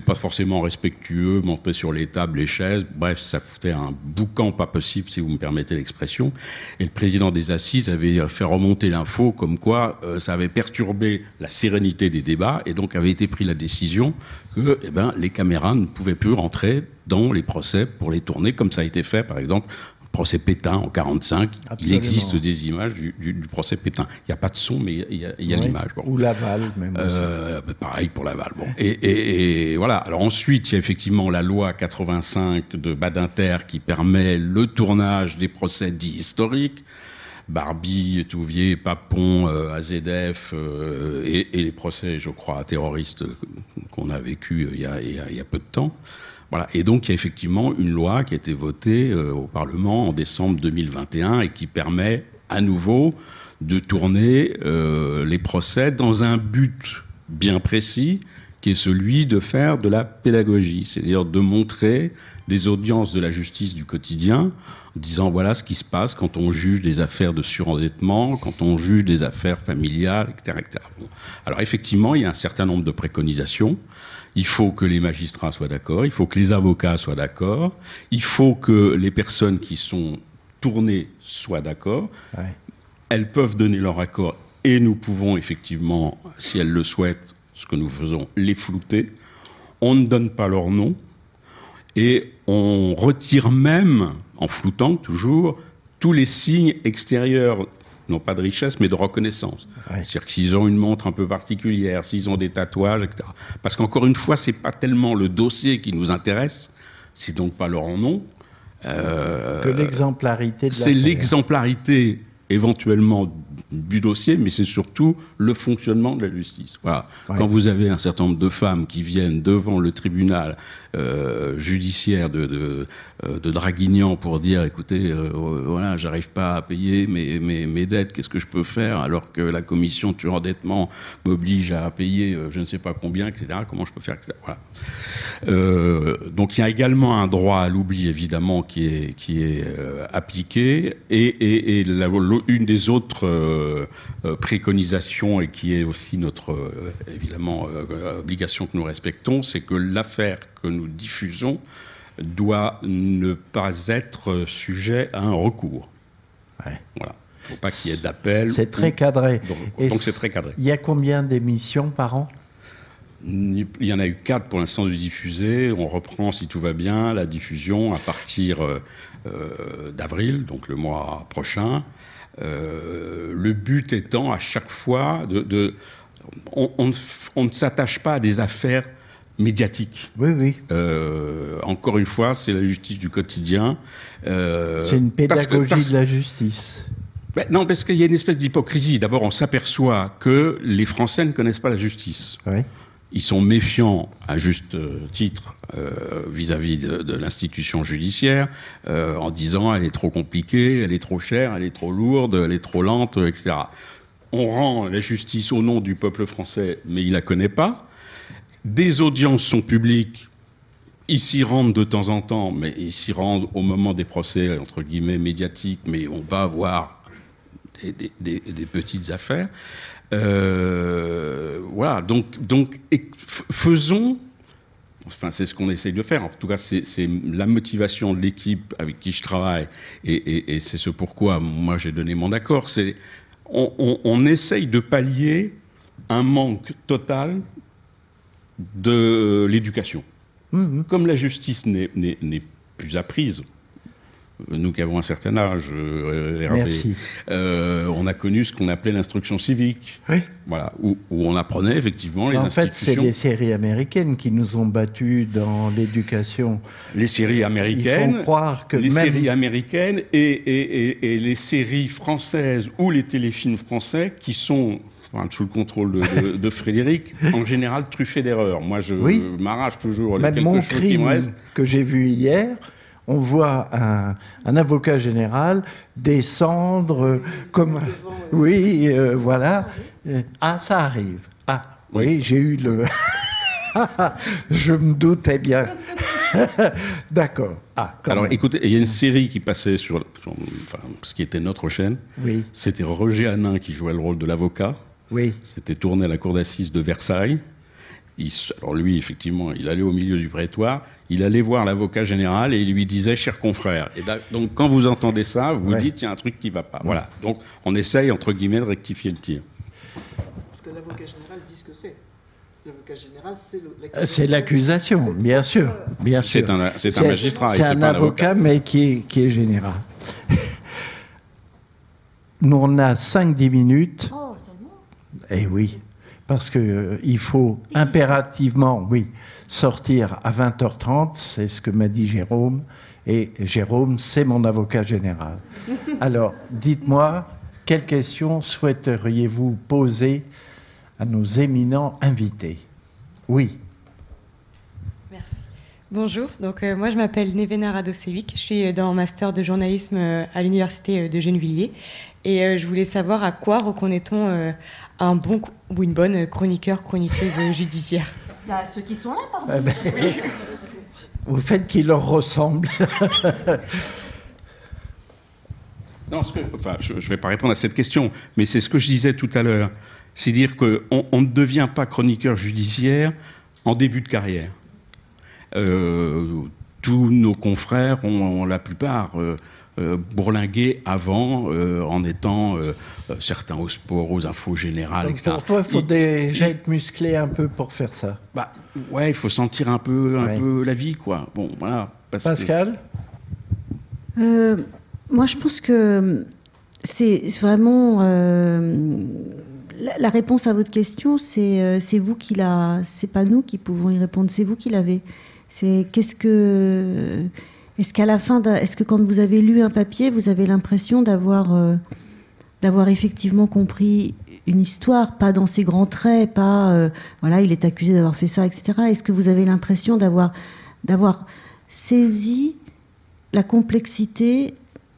S4: Pas forcément respectueux, monter sur les tables, les chaises. Bref, ça foutait un boucan pas possible, si vous me permettez l'expression. Et le président des assises avait fait remonter l'info comme quoi euh, ça avait perturbé la sérénité des débats et donc avait été pris la décision que eh ben, les caméras ne pouvaient plus rentrer dans les procès pour les tourner, comme ça a été fait, par exemple, le procès Pétain en 45. Il
S2: Absolument.
S4: existe des images du, du- du procès Pétain. Il n'y a pas de son, mais il y a, il y a
S2: Oui.
S4: l'image. Bon.
S2: Ou Laval, même.
S4: Euh, bah, pareil pour Laval. Bon. Et, et- et voilà. Alors ensuite, il y a effectivement la loi 85 de Badinter qui permet le tournage des procès dits historiques. Barbie, Touvier, Papon, euh, AZF euh, et, et les procès, je crois, terroristes qu'on a vécu il y a, il y a- il y a peu de temps. Et donc, il y a effectivement une loi qui a été votée euh, au Parlement en décembre 2021 et qui permet à nouveau de tourner euh, les procès dans un but bien précis, qui est celui de faire de la pédagogie, c'est-à-dire de montrer des audiences de la justice du quotidien, en disant voilà ce qui se passe quand on juge des affaires de surendettement, quand on juge des affaires familiales, etc. Alors effectivement, il y a un certain nombre de préconisations. Il faut que les magistrats soient d'accord, il faut que les avocats soient d'accord, il faut que les personnes qui sont tournées soient d'accord.
S2: Ouais.
S4: Elles peuvent donner leur accord et nous pouvons effectivement, si elles le souhaitent, ce que nous faisons, les flouter. On ne donne pas leur nom et on retire même, en floutant toujours, tous les signes extérieurs, non pas de richesse, mais de reconnaissance.
S2: Ouais.
S4: C'est-à-dire que s'ils ont une montre un peu particulière, s'ils ont des tatouages, etc. Parce qu'encore une fois, c'est pas tellement le dossier qui nous intéresse, c'est donc pas leur nom. Euh,
S2: que l'exemplarité de
S4: c'est l'exemplarité éventuellement du dossier, mais c'est surtout le fonctionnement de la justice. Voilà.
S2: Ouais.
S4: Quand vous avez un certain nombre de femmes qui viennent devant le tribunal euh, judiciaire de, de, euh, de Draguignan pour dire, écoutez, euh, voilà, j'arrive pas à payer mes, mes, mes dettes, qu'est-ce que je peux faire alors que la commission de surendettement m'oblige à payer euh, je ne sais pas combien, etc. Comment je peux faire, etc. Voilà. Euh, donc il y a également un droit à l'oubli évidemment qui est, qui est appliqué et, et, et la- une des autres euh, euh, préconisations et qui est aussi notre euh, évidemment obligation que nous respectons, c'est que l'affaire que nous diffusons doit ne pas être sujet à un recours.
S2: Ouais.
S4: Voilà. Il ne faut pas qu'il y ait d'appel.
S2: C'est très cadré.
S4: Donc c'est très cadré.
S2: Il y a combien d'émissions par an?
S4: Il y en a eu quatre pour l'instant de diffusées. On reprend, si tout va bien, la diffusion à partir euh, d'avril, donc le mois prochain. Euh, le but étant à chaque fois de... de- on, on ne f- on ne s'attache pas à des affaires médiatiques.
S2: Oui, oui.
S4: Euh, encore une fois, c'est la justice du quotidien. Euh,
S2: C'est une
S4: parce que-
S2: pédagogie
S4: parce-
S2: de la justice.
S4: Ben non, parce qu'il y a une espèce d'hypocrisie. D'abord, on s'aperçoit que les Français ne connaissent pas la justice.
S2: Oui.
S4: Ils sont méfiants, à juste euh, titre, euh, vis-à-vis de, l'institution judiciaire, euh, en disant elle est trop compliquée, elle est trop chère, elle est trop lourde, elle est trop lente, etc. On rend la justice au nom du peuple français, mais il la connaît pas. Des audiences sont publiques. Ils s'y rendent de temps en temps, mais ils s'y rendent au moment des procès, entre guillemets, médiatiques, mais on va voir des, des- des- des petites affaires. Euh, voilà, donc, faisons, enfin c'est ce qu'on essaye de faire, en tout cas c'est la motivation de l'équipe avec qui je travaille, et, et- et c'est ce pourquoi moi j'ai donné mon accord, c'est on, on- on essaye de pallier un manque total de l'éducation.
S2: Mhm.
S4: Comme la justice n'est plus apprise, nous qui avons un certain âge, euh, Hervé,
S2: Merci.
S4: euh, on a connu ce qu'on appelait l'instruction civique,
S2: Oui.
S4: voilà, où, où on apprenait effectivement les
S2: En fait, c'est les séries américaines qui nous ont battus dans l'éducation.
S4: les séries américaines,
S2: Ils font croire que
S4: les
S2: même-
S4: séries américaines et, et- et- et les séries françaises ou les téléfilms français qui sont enfin, sous le contrôle de, de- de Frédéric, en général truffés d'erreurs. Moi, je
S2: Oui.
S4: m'arrache toujours les
S2: Même
S4: quelque
S2: mon
S4: chose qui me reste.
S2: que j'ai vu hier, on voit un, un avocat général descendre comme... Oui, euh, voilà. Euh, Ah, ça arrive. Ah, oui, j'ai eu le... Je me doutais bien. D'accord. Ah,
S4: Alors,
S2: même.
S4: écoutez, il y a une série qui passait sur, sur- enfin, ce qui était notre chaîne.
S2: Oui,
S4: C'était Roger Hanin qui jouait le rôle de l'avocat.
S2: oui.
S4: C'était tourné à la cour d'assises de Versailles. Il alors lui, effectivement, il allait au milieu du prétoire, il allait voir l'avocat général et il lui disait, cher confrère. Et là, donc quand vous entendez ça, vous
S2: Ouais.
S4: dites, il y a un truc qui va pas. Voilà. Donc on essaye, entre guillemets, de rectifier le tir.
S3: Parce que l'avocat général dit ce que c'est. L'avocat général, c'est
S2: Euh, C'est l'accusation, bien sûr. Bien sûr.
S4: C'est un, c'est un magistrat
S2: C'est
S4: c'est
S2: un
S4: pas un
S2: avocat,
S4: avocat.
S2: mais qui est, qui est général. Nous, on a 5-10 minutes.
S5: Oh, seulement
S2: Eh oui, parce que euh, il faut impérativement, oui, sortir à 20h30, c'est ce que m'a dit Jérôme, et Jérôme, c'est mon avocat général. Alors, dites-moi, quelles questions souhaiteriez-vous poser à nos éminents invités? Oui,
S6: Merci. Bonjour, donc euh, moi je m'appelle Nevena Radosevic, je suis euh, dans un master de journalisme à l'université de Gennevilliers. Et euh, je voulais savoir à quoi reconnaît-on euh, un bon ou une bonne chroniqueur, chroniqueuse judiciaire
S5: Bah, Ceux qui sont là, pardon.
S2: Eh ben, vous faites qu'il leur ressemble.
S4: Non, ce que- enfin, je ne vais pas répondre à cette question, mais c'est ce que je disais tout à l'heure. C'est dire qu'on on ne devient pas chroniqueur judiciaire en début de carrière. Euh, tous nos confrères ont, ont la plupart euh, euh, bourlingué avant euh, en étant euh, certains au sport, aux infos générales,
S2: Donc,
S4: etc.
S2: pour toi, il faut
S4: Il-
S2: déjà être musclé un peu pour faire ça.
S4: bah, ouais, il faut sentir un peu, un
S2: Ouais.
S4: peu la vie, quoi. Bon, voilà. parce que-
S2: Pascal?
S5: Euh, moi, je pense que c'est vraiment euh, la, la réponse à votre question. C'est c'est vous qui la. C'est pas nous qui pouvons y répondre. C'est vous qui l'avez. C'est qu'est-ce que est-ce qu'à la fin, est-ce que quand vous avez lu un papier, vous avez l'impression d'avoir euh, d'avoir effectivement compris une histoire, pas dans ses grands traits, pas euh, voilà, il est accusé d'avoir fait ça, etc. Est-ce que vous avez l'impression d'avoir d'avoir saisi la complexité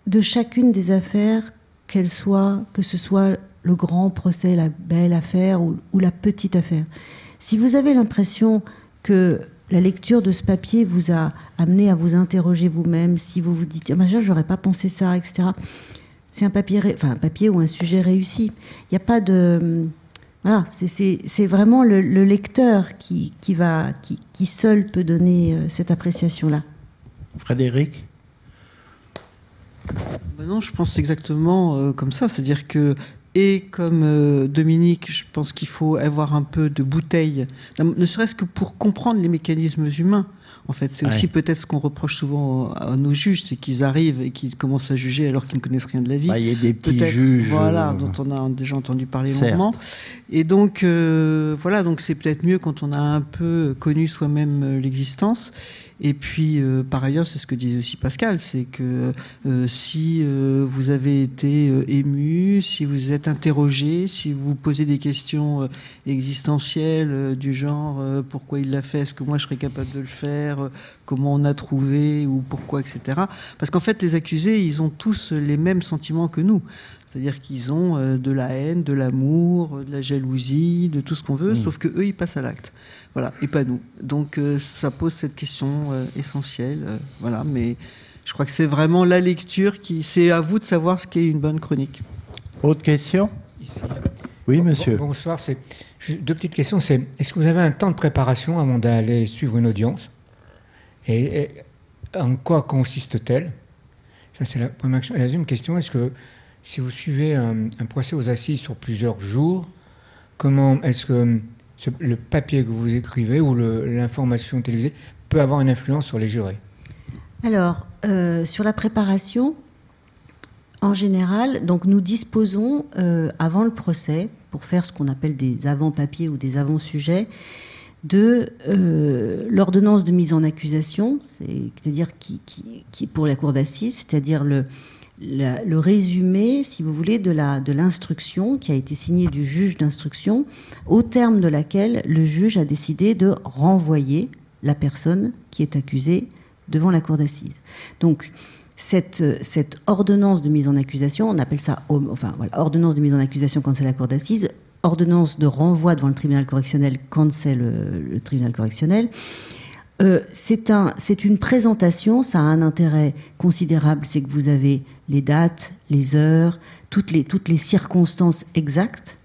S5: de chacune des affaires, qu'elle soit, que ce soit le grand procès, la belle affaire ou la petite affaire? Si vous avez l'impression que la lecture de ce papier vous a amené à vous interroger vous-même, si vous vous dites, ah, machin, j'aurais pas pensé ça, etc. C'est un papier, enfin un papier ou un sujet réussi. Il n'y a pas de, voilà, c'est- c'est c'est vraiment le, le lecteur qui, qui va, qui, qui seul peut donner euh, cette appréciation-là.
S2: Frédéric?
S3: Ben Non, je pense exactement euh, comme ça. C'est-à-dire que, et comme euh, Dominique, je pense qu'il faut avoir un peu de bouteille, ne serait-ce que pour comprendre les mécanismes humains. En fait, c'est aussi peut-être ce qu'on reproche souvent à nos juges, c'est qu'ils arrivent et qu'ils commencent à juger alors qu'ils ne connaissent rien de la vie.
S2: Bah, il y a des petits juges,
S3: voilà, euh, dont on a déjà entendu parler longuement. Et donc, euh, voilà, donc c'est peut-être mieux quand on a un peu connu soi-même l'existence. Et puis, euh, par ailleurs, c'est ce que disait aussi Pascal, c'est que euh, si euh, vous avez été ému, si vous êtes interrogé, si vous posez des questions existentielles du genre pourquoi il l'a fait, est-ce que moi je serais capable de le faire, comment on a trouvé ou pourquoi, etc. Parce qu'en fait, les accusés, ils ont tous les mêmes sentiments que nous. C'est-à-dire qu'ils ont de la haine, de l'amour, de la jalousie, de tout ce qu'on veut, mmh. sauf que eux, ils passent à l'acte. Voilà, et pas nous. Donc euh, ça pose cette question euh, essentielle. voilà, mais je crois que c'est vraiment la lecture qui. C'est à vous de savoir ce qu'est une bonne chronique.
S2: Autre question? Oui, monsieur.
S7: bonsoir. C'est deux petites questions. C'est est-ce que vous avez un temps de préparation avant d'aller suivre une audience? Et, et, en quoi consiste-t-elle? Ça, c'est la première question. Et la deuxième question, est-ce que si vous suivez un, procès aux assises sur plusieurs jours, comment est-ce que le papier que vous écrivez ou l'information télévisée peut avoir une influence sur les jurés.
S5: Alors, euh, sur la préparation, en général, donc nous disposons euh, avant le procès, pour faire ce qu'on appelle des avant-papiers ou des avant-sujets, de euh, l'ordonnance de mise en accusation, c'est-à-dire qui, pour la cour d'assises, c'est-à-dire le, le résumé, si vous voulez, de l'instruction de qui a été signée du juge d'instruction, au terme de laquelle le juge a décidé de renvoyer la personne qui est accusée devant la cour d'assises. Donc, cette, cette, ordonnance de mise en accusation, on appelle ça, enfin, ordonnance de mise en accusation quand c'est la cour d'assises, ordonnance de renvoi devant le tribunal correctionnel quand c'est le, tribunal correctionnel. Euh, c'est un, une présentation, ça a un intérêt considérable, c'est que vous avez les dates, les heures, toutes les, toutes les circonstances exactes.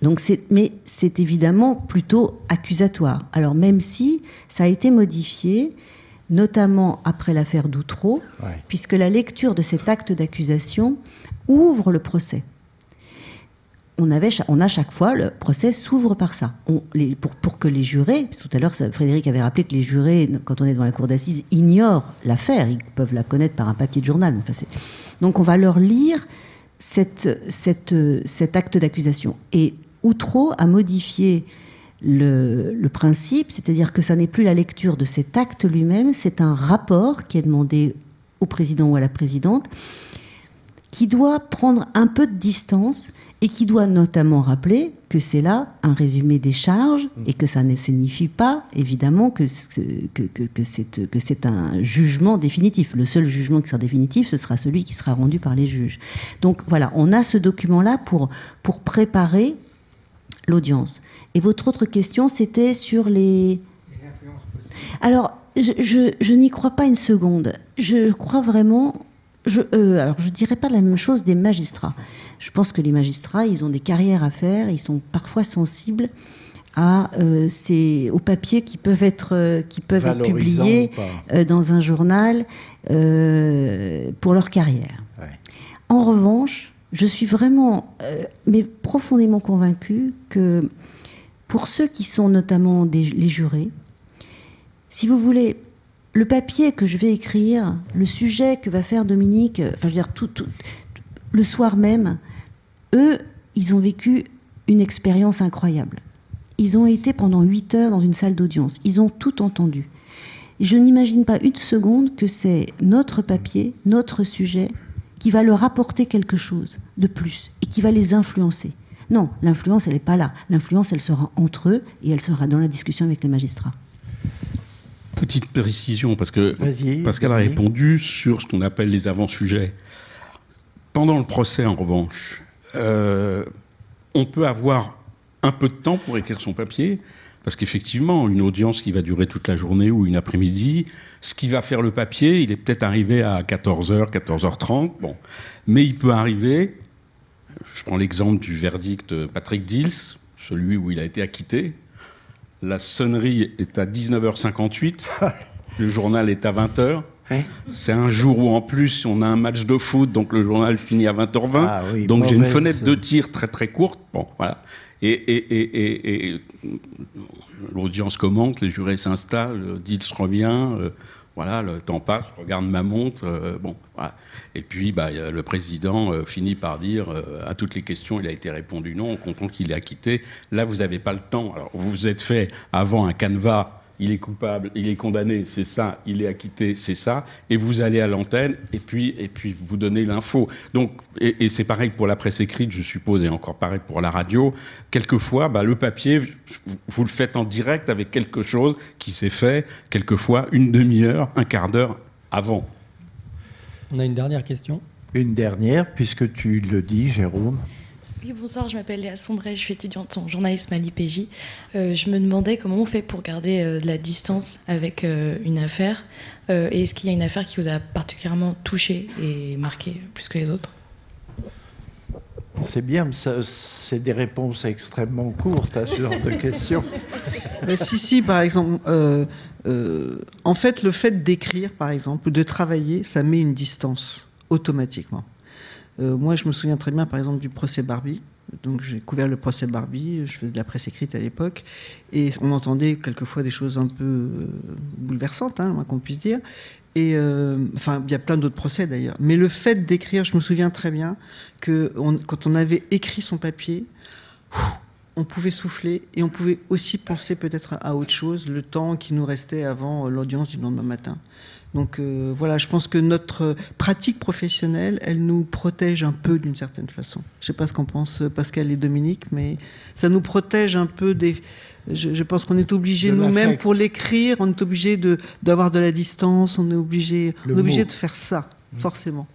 S5: Donc mais c'est évidemment plutôt accusatoire. Alors même si ça a été modifié, notamment après l'affaire Doutreau, puisque la lecture de cet acte d'accusation ouvre le procès on, avait, on a chaque fois, le procès s'ouvre par ça. pour, que les jurés, tout à l'heure Frédéric avait rappelé que les jurés, quand on est dans la cour d'assises, ignorent l'affaire, ils peuvent la connaître par un papier de journal. donc on va leur lire cet acte d'accusation. Et Outreau a modifié le, le principe, c'est-à-dire que ça n'est plus la lecture de cet acte lui-même, c'est un rapport qui est demandé au président ou à la présidente, qui doit prendre un peu de distance et qui doit notamment rappeler que c'est là un résumé des charges mm. et que ça ne signifie pas, évidemment, que, que, que, que c'est un jugement définitif. Le seul jugement qui sera définitif, ce sera celui qui sera rendu par les juges. Donc voilà, on a ce document-là pour, pour préparer l'audience. Et votre autre question, c'était sur les... Alors, je, je, je n'y crois pas une seconde. Je crois vraiment je, euh, alors je dirais pas la même chose des magistrats. Je pense que les magistrats, ils ont des carrières à faire, ils sont parfois sensibles à euh, ces, aux papiers qui peuvent être, euh, qui peuvent être publiés euh, dans un journal euh, pour leur carrière. En revanche, je suis vraiment, mais profondément convaincue que pour ceux qui sont notamment des, les jurés, si vous voulez, le papier que je vais écrire, le sujet que va faire Dominique, enfin je veux dire tout, le soir même, eux, ils ont vécu une expérience incroyable. Ils ont été pendant huit heures dans une salle d'audience. Ils ont tout entendu. Je n'imagine pas une seconde que c'est notre papier, notre sujet, qui va leur apporter quelque chose de plus et qui va les influencer. Non, l'influence, elle n'est pas là. L'influence, elle sera entre eux et elle sera dans la discussion avec les magistrats
S4: petite précision, parce que Pascal a répondu sur ce qu'on appelle les avant-sujets. Pendant le procès, en revanche, euh, on peut avoir un peu de temps pour écrire son papier, parce qu'effectivement, une audience qui va durer toute la journée ou une après-midi, ce qui va faire le papier, il est peut-être arrivé à 14h, 14h30, bon. Mais il peut arriver, je prends l'exemple du verdict Patrick Dils, celui où il a été acquitté, la sonnerie est à 19h58, le journal est à 20h. C'est un jour où en plus on a un match de foot, donc le journal finit à 20h20.
S2: Ah oui,
S4: donc j'ai une fenêtre de tir très très courte. Bon, voilà. Et, et- et- et- et l'audience commente, les jurés s'installent, euh, Dils revient. euh, voilà, le temps passe, je regarde ma montre. euh, bon. Et puis, bah, le président euh, finit par dire euh, à toutes les questions, il a été répondu non, on qu'il est acquitté. Là, vous n'avez pas le temps. Alors, vous vous êtes fait avant un canevas. Il est coupable, il est condamné, c'est ça. Il est acquitté, c'est ça. Et vous allez à l'antenne et puis et puis vous donnez l'info. Donc et, et c'est pareil pour la presse écrite, je suppose, et encore pareil pour la radio. Quelquefois, bah, le papier, vous- vous le faites en direct avec quelque chose qui s'est fait quelquefois une demi-heure, un quart d'heure avant.
S1: On a une dernière question.
S2: Une dernière, puisque tu le dis, Jérôme.
S8: Oui, bonsoir, je m'appelle Léa Sombray, je suis étudiante en journalisme à l'IPJ. Euh, je me demandais comment on fait pour garder euh, de la distance avec euh, une affaire. Euh, et est-ce qu'il y a une affaire qui vous a particulièrement touché et marqué plus que les autres?
S2: C'est bien, c'est des réponses extrêmement courtes à ce genre de questions.
S3: Euh, si, si, par exemple, euh, euh, en fait, le fait d'écrire, par exemple, ou de travailler, ça met une distance automatiquement. Euh, moi, je me souviens très bien, par exemple, du procès Barbie. Donc, j'ai couvert le procès Barbie, je faisais de la presse écrite à l'époque, et on entendait quelquefois des choses un peu euh, bouleversantes, hein, qu'on puisse dire. Euh, enfin, il y a plein d'autres procès d'ailleurs. Mais le fait d'écrire, je me souviens très bien que quand on avait écrit son papier, on pouvait souffler et on pouvait aussi penser peut-être à autre chose le temps qui nous restait avant l'audience du lendemain matin. Donc euh, voilà, je pense que notre pratique professionnelle, elle nous protège un peu d'une certaine façon. Je ne sais pas ce qu'en pensent Pascal et Dominique, mais ça nous protège un peu des... Je, je pense qu'on est obligé nous-mêmes pour l'écrire, on est obligé de- d'avoir de, la distance, on est obligé, on est obligé de faire ça, forcément.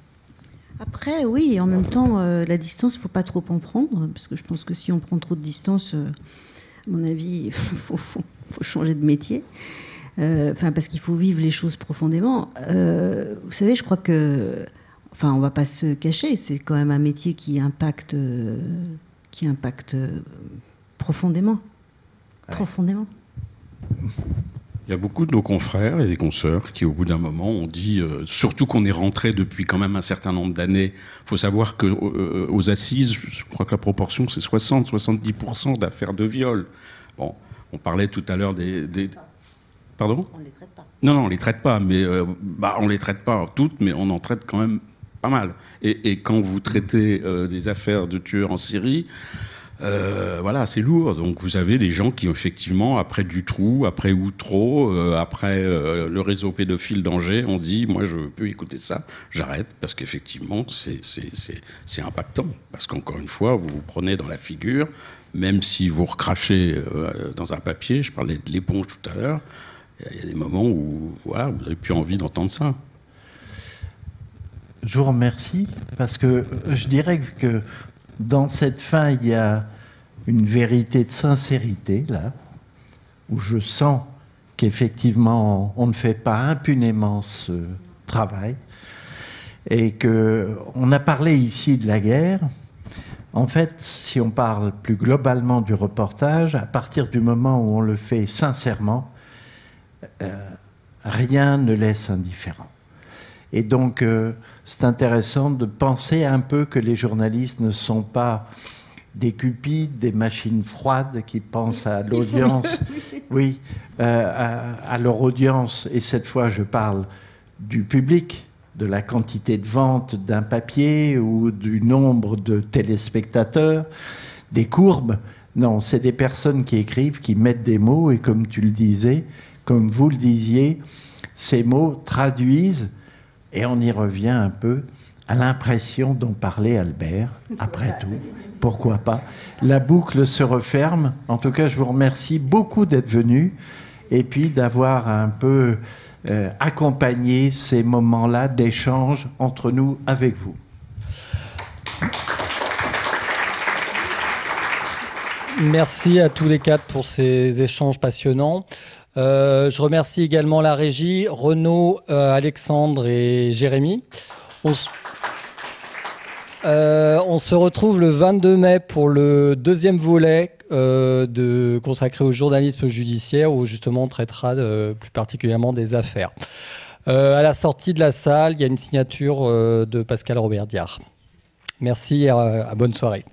S5: Après, oui, et en même temps, euh, la distance, il ne faut pas trop en prendre, parce que je pense que si on prend trop de distance, euh, à mon avis, il faut, faut- faut changer de métier. Euh, Enfin, parce qu'il faut vivre les choses profondément. Euh, vous savez, je crois que, enfin, on va pas se cacher, c'est quand même un métier qui impacte, euh, qui impacte profondément, profondément.
S4: Il y a beaucoup de nos confrères et des consoeurs qui, au bout d'un moment, ont dit, euh, surtout qu'on est rentré depuis quand même un certain nombre d'années. Il faut savoir que euh, aux assises, je crois que la proportion c'est 60-70% d'affaires de viol. Bon, on parlait tout à l'heure des, des- Pardon
S5: On ne les traite pas.
S4: Non, non, on les traite pas, mais euh, bah, on les traite pas toutes, mais on en traite quand même pas mal. Et, et quand vous traitez euh, des affaires de tueurs en Syrie, euh, voilà, c'est lourd. Donc vous avez des gens qui, effectivement, après du trou, après Outreau, euh, après euh, le réseau pédophile d'Angers, ont dit moi, je peux écouter ça, j'arrête, parce qu'effectivement, c'est- impactant. Parce qu'encore une fois, vous vous prenez dans la figure, même si vous recrachez dans un papier, je parlais de l'éponge tout à l'heure, il y a des moments où voilà, vous n'avez plus envie d'entendre ça.
S2: Je vous remercie parce que je dirais que dans cette fin, il y a une vérité de sincérité, là, où je sens qu'effectivement, on ne fait pas impunément ce travail et que on a parlé ici de la guerre. En fait, si on parle plus globalement du reportage, à partir du moment où on le fait sincèrement, euh, rien ne laisse indifférent. Et donc, euh, c'est intéressant de penser un peu que les journalistes ne sont pas des cupides, des machines froides qui pensent à l'audience, oui, euh, à, à leur audience. Et cette fois, je parle du public, de la quantité de vente d'un papier ou du nombre de téléspectateurs, des courbes. Non, c'est des personnes qui écrivent, qui mettent des mots, et comme tu le disais, comme vous le disiez, ces mots traduisent et on y revient un peu à l'impression dont parlait Albert, après tout. Pourquoi pas? La boucle se referme. En tout cas, je vous remercie beaucoup d'être venu et puis d'avoir un peu euh, accompagné ces moments-là d'échange entre nous avec vous.
S1: Merci à tous les quatre pour ces échanges passionnants. Euh, je remercie également la régie, Renaud, euh, Alexandre et Jérémy. On se... Euh, se retrouve le 22 mai pour le deuxième volet de, consacré au journalisme judiciaire où justement on traitera plus particulièrement des affaires. à la sortie de la salle, il y a une signature de Pascal Robert Diard. Merci et à bonne soirée.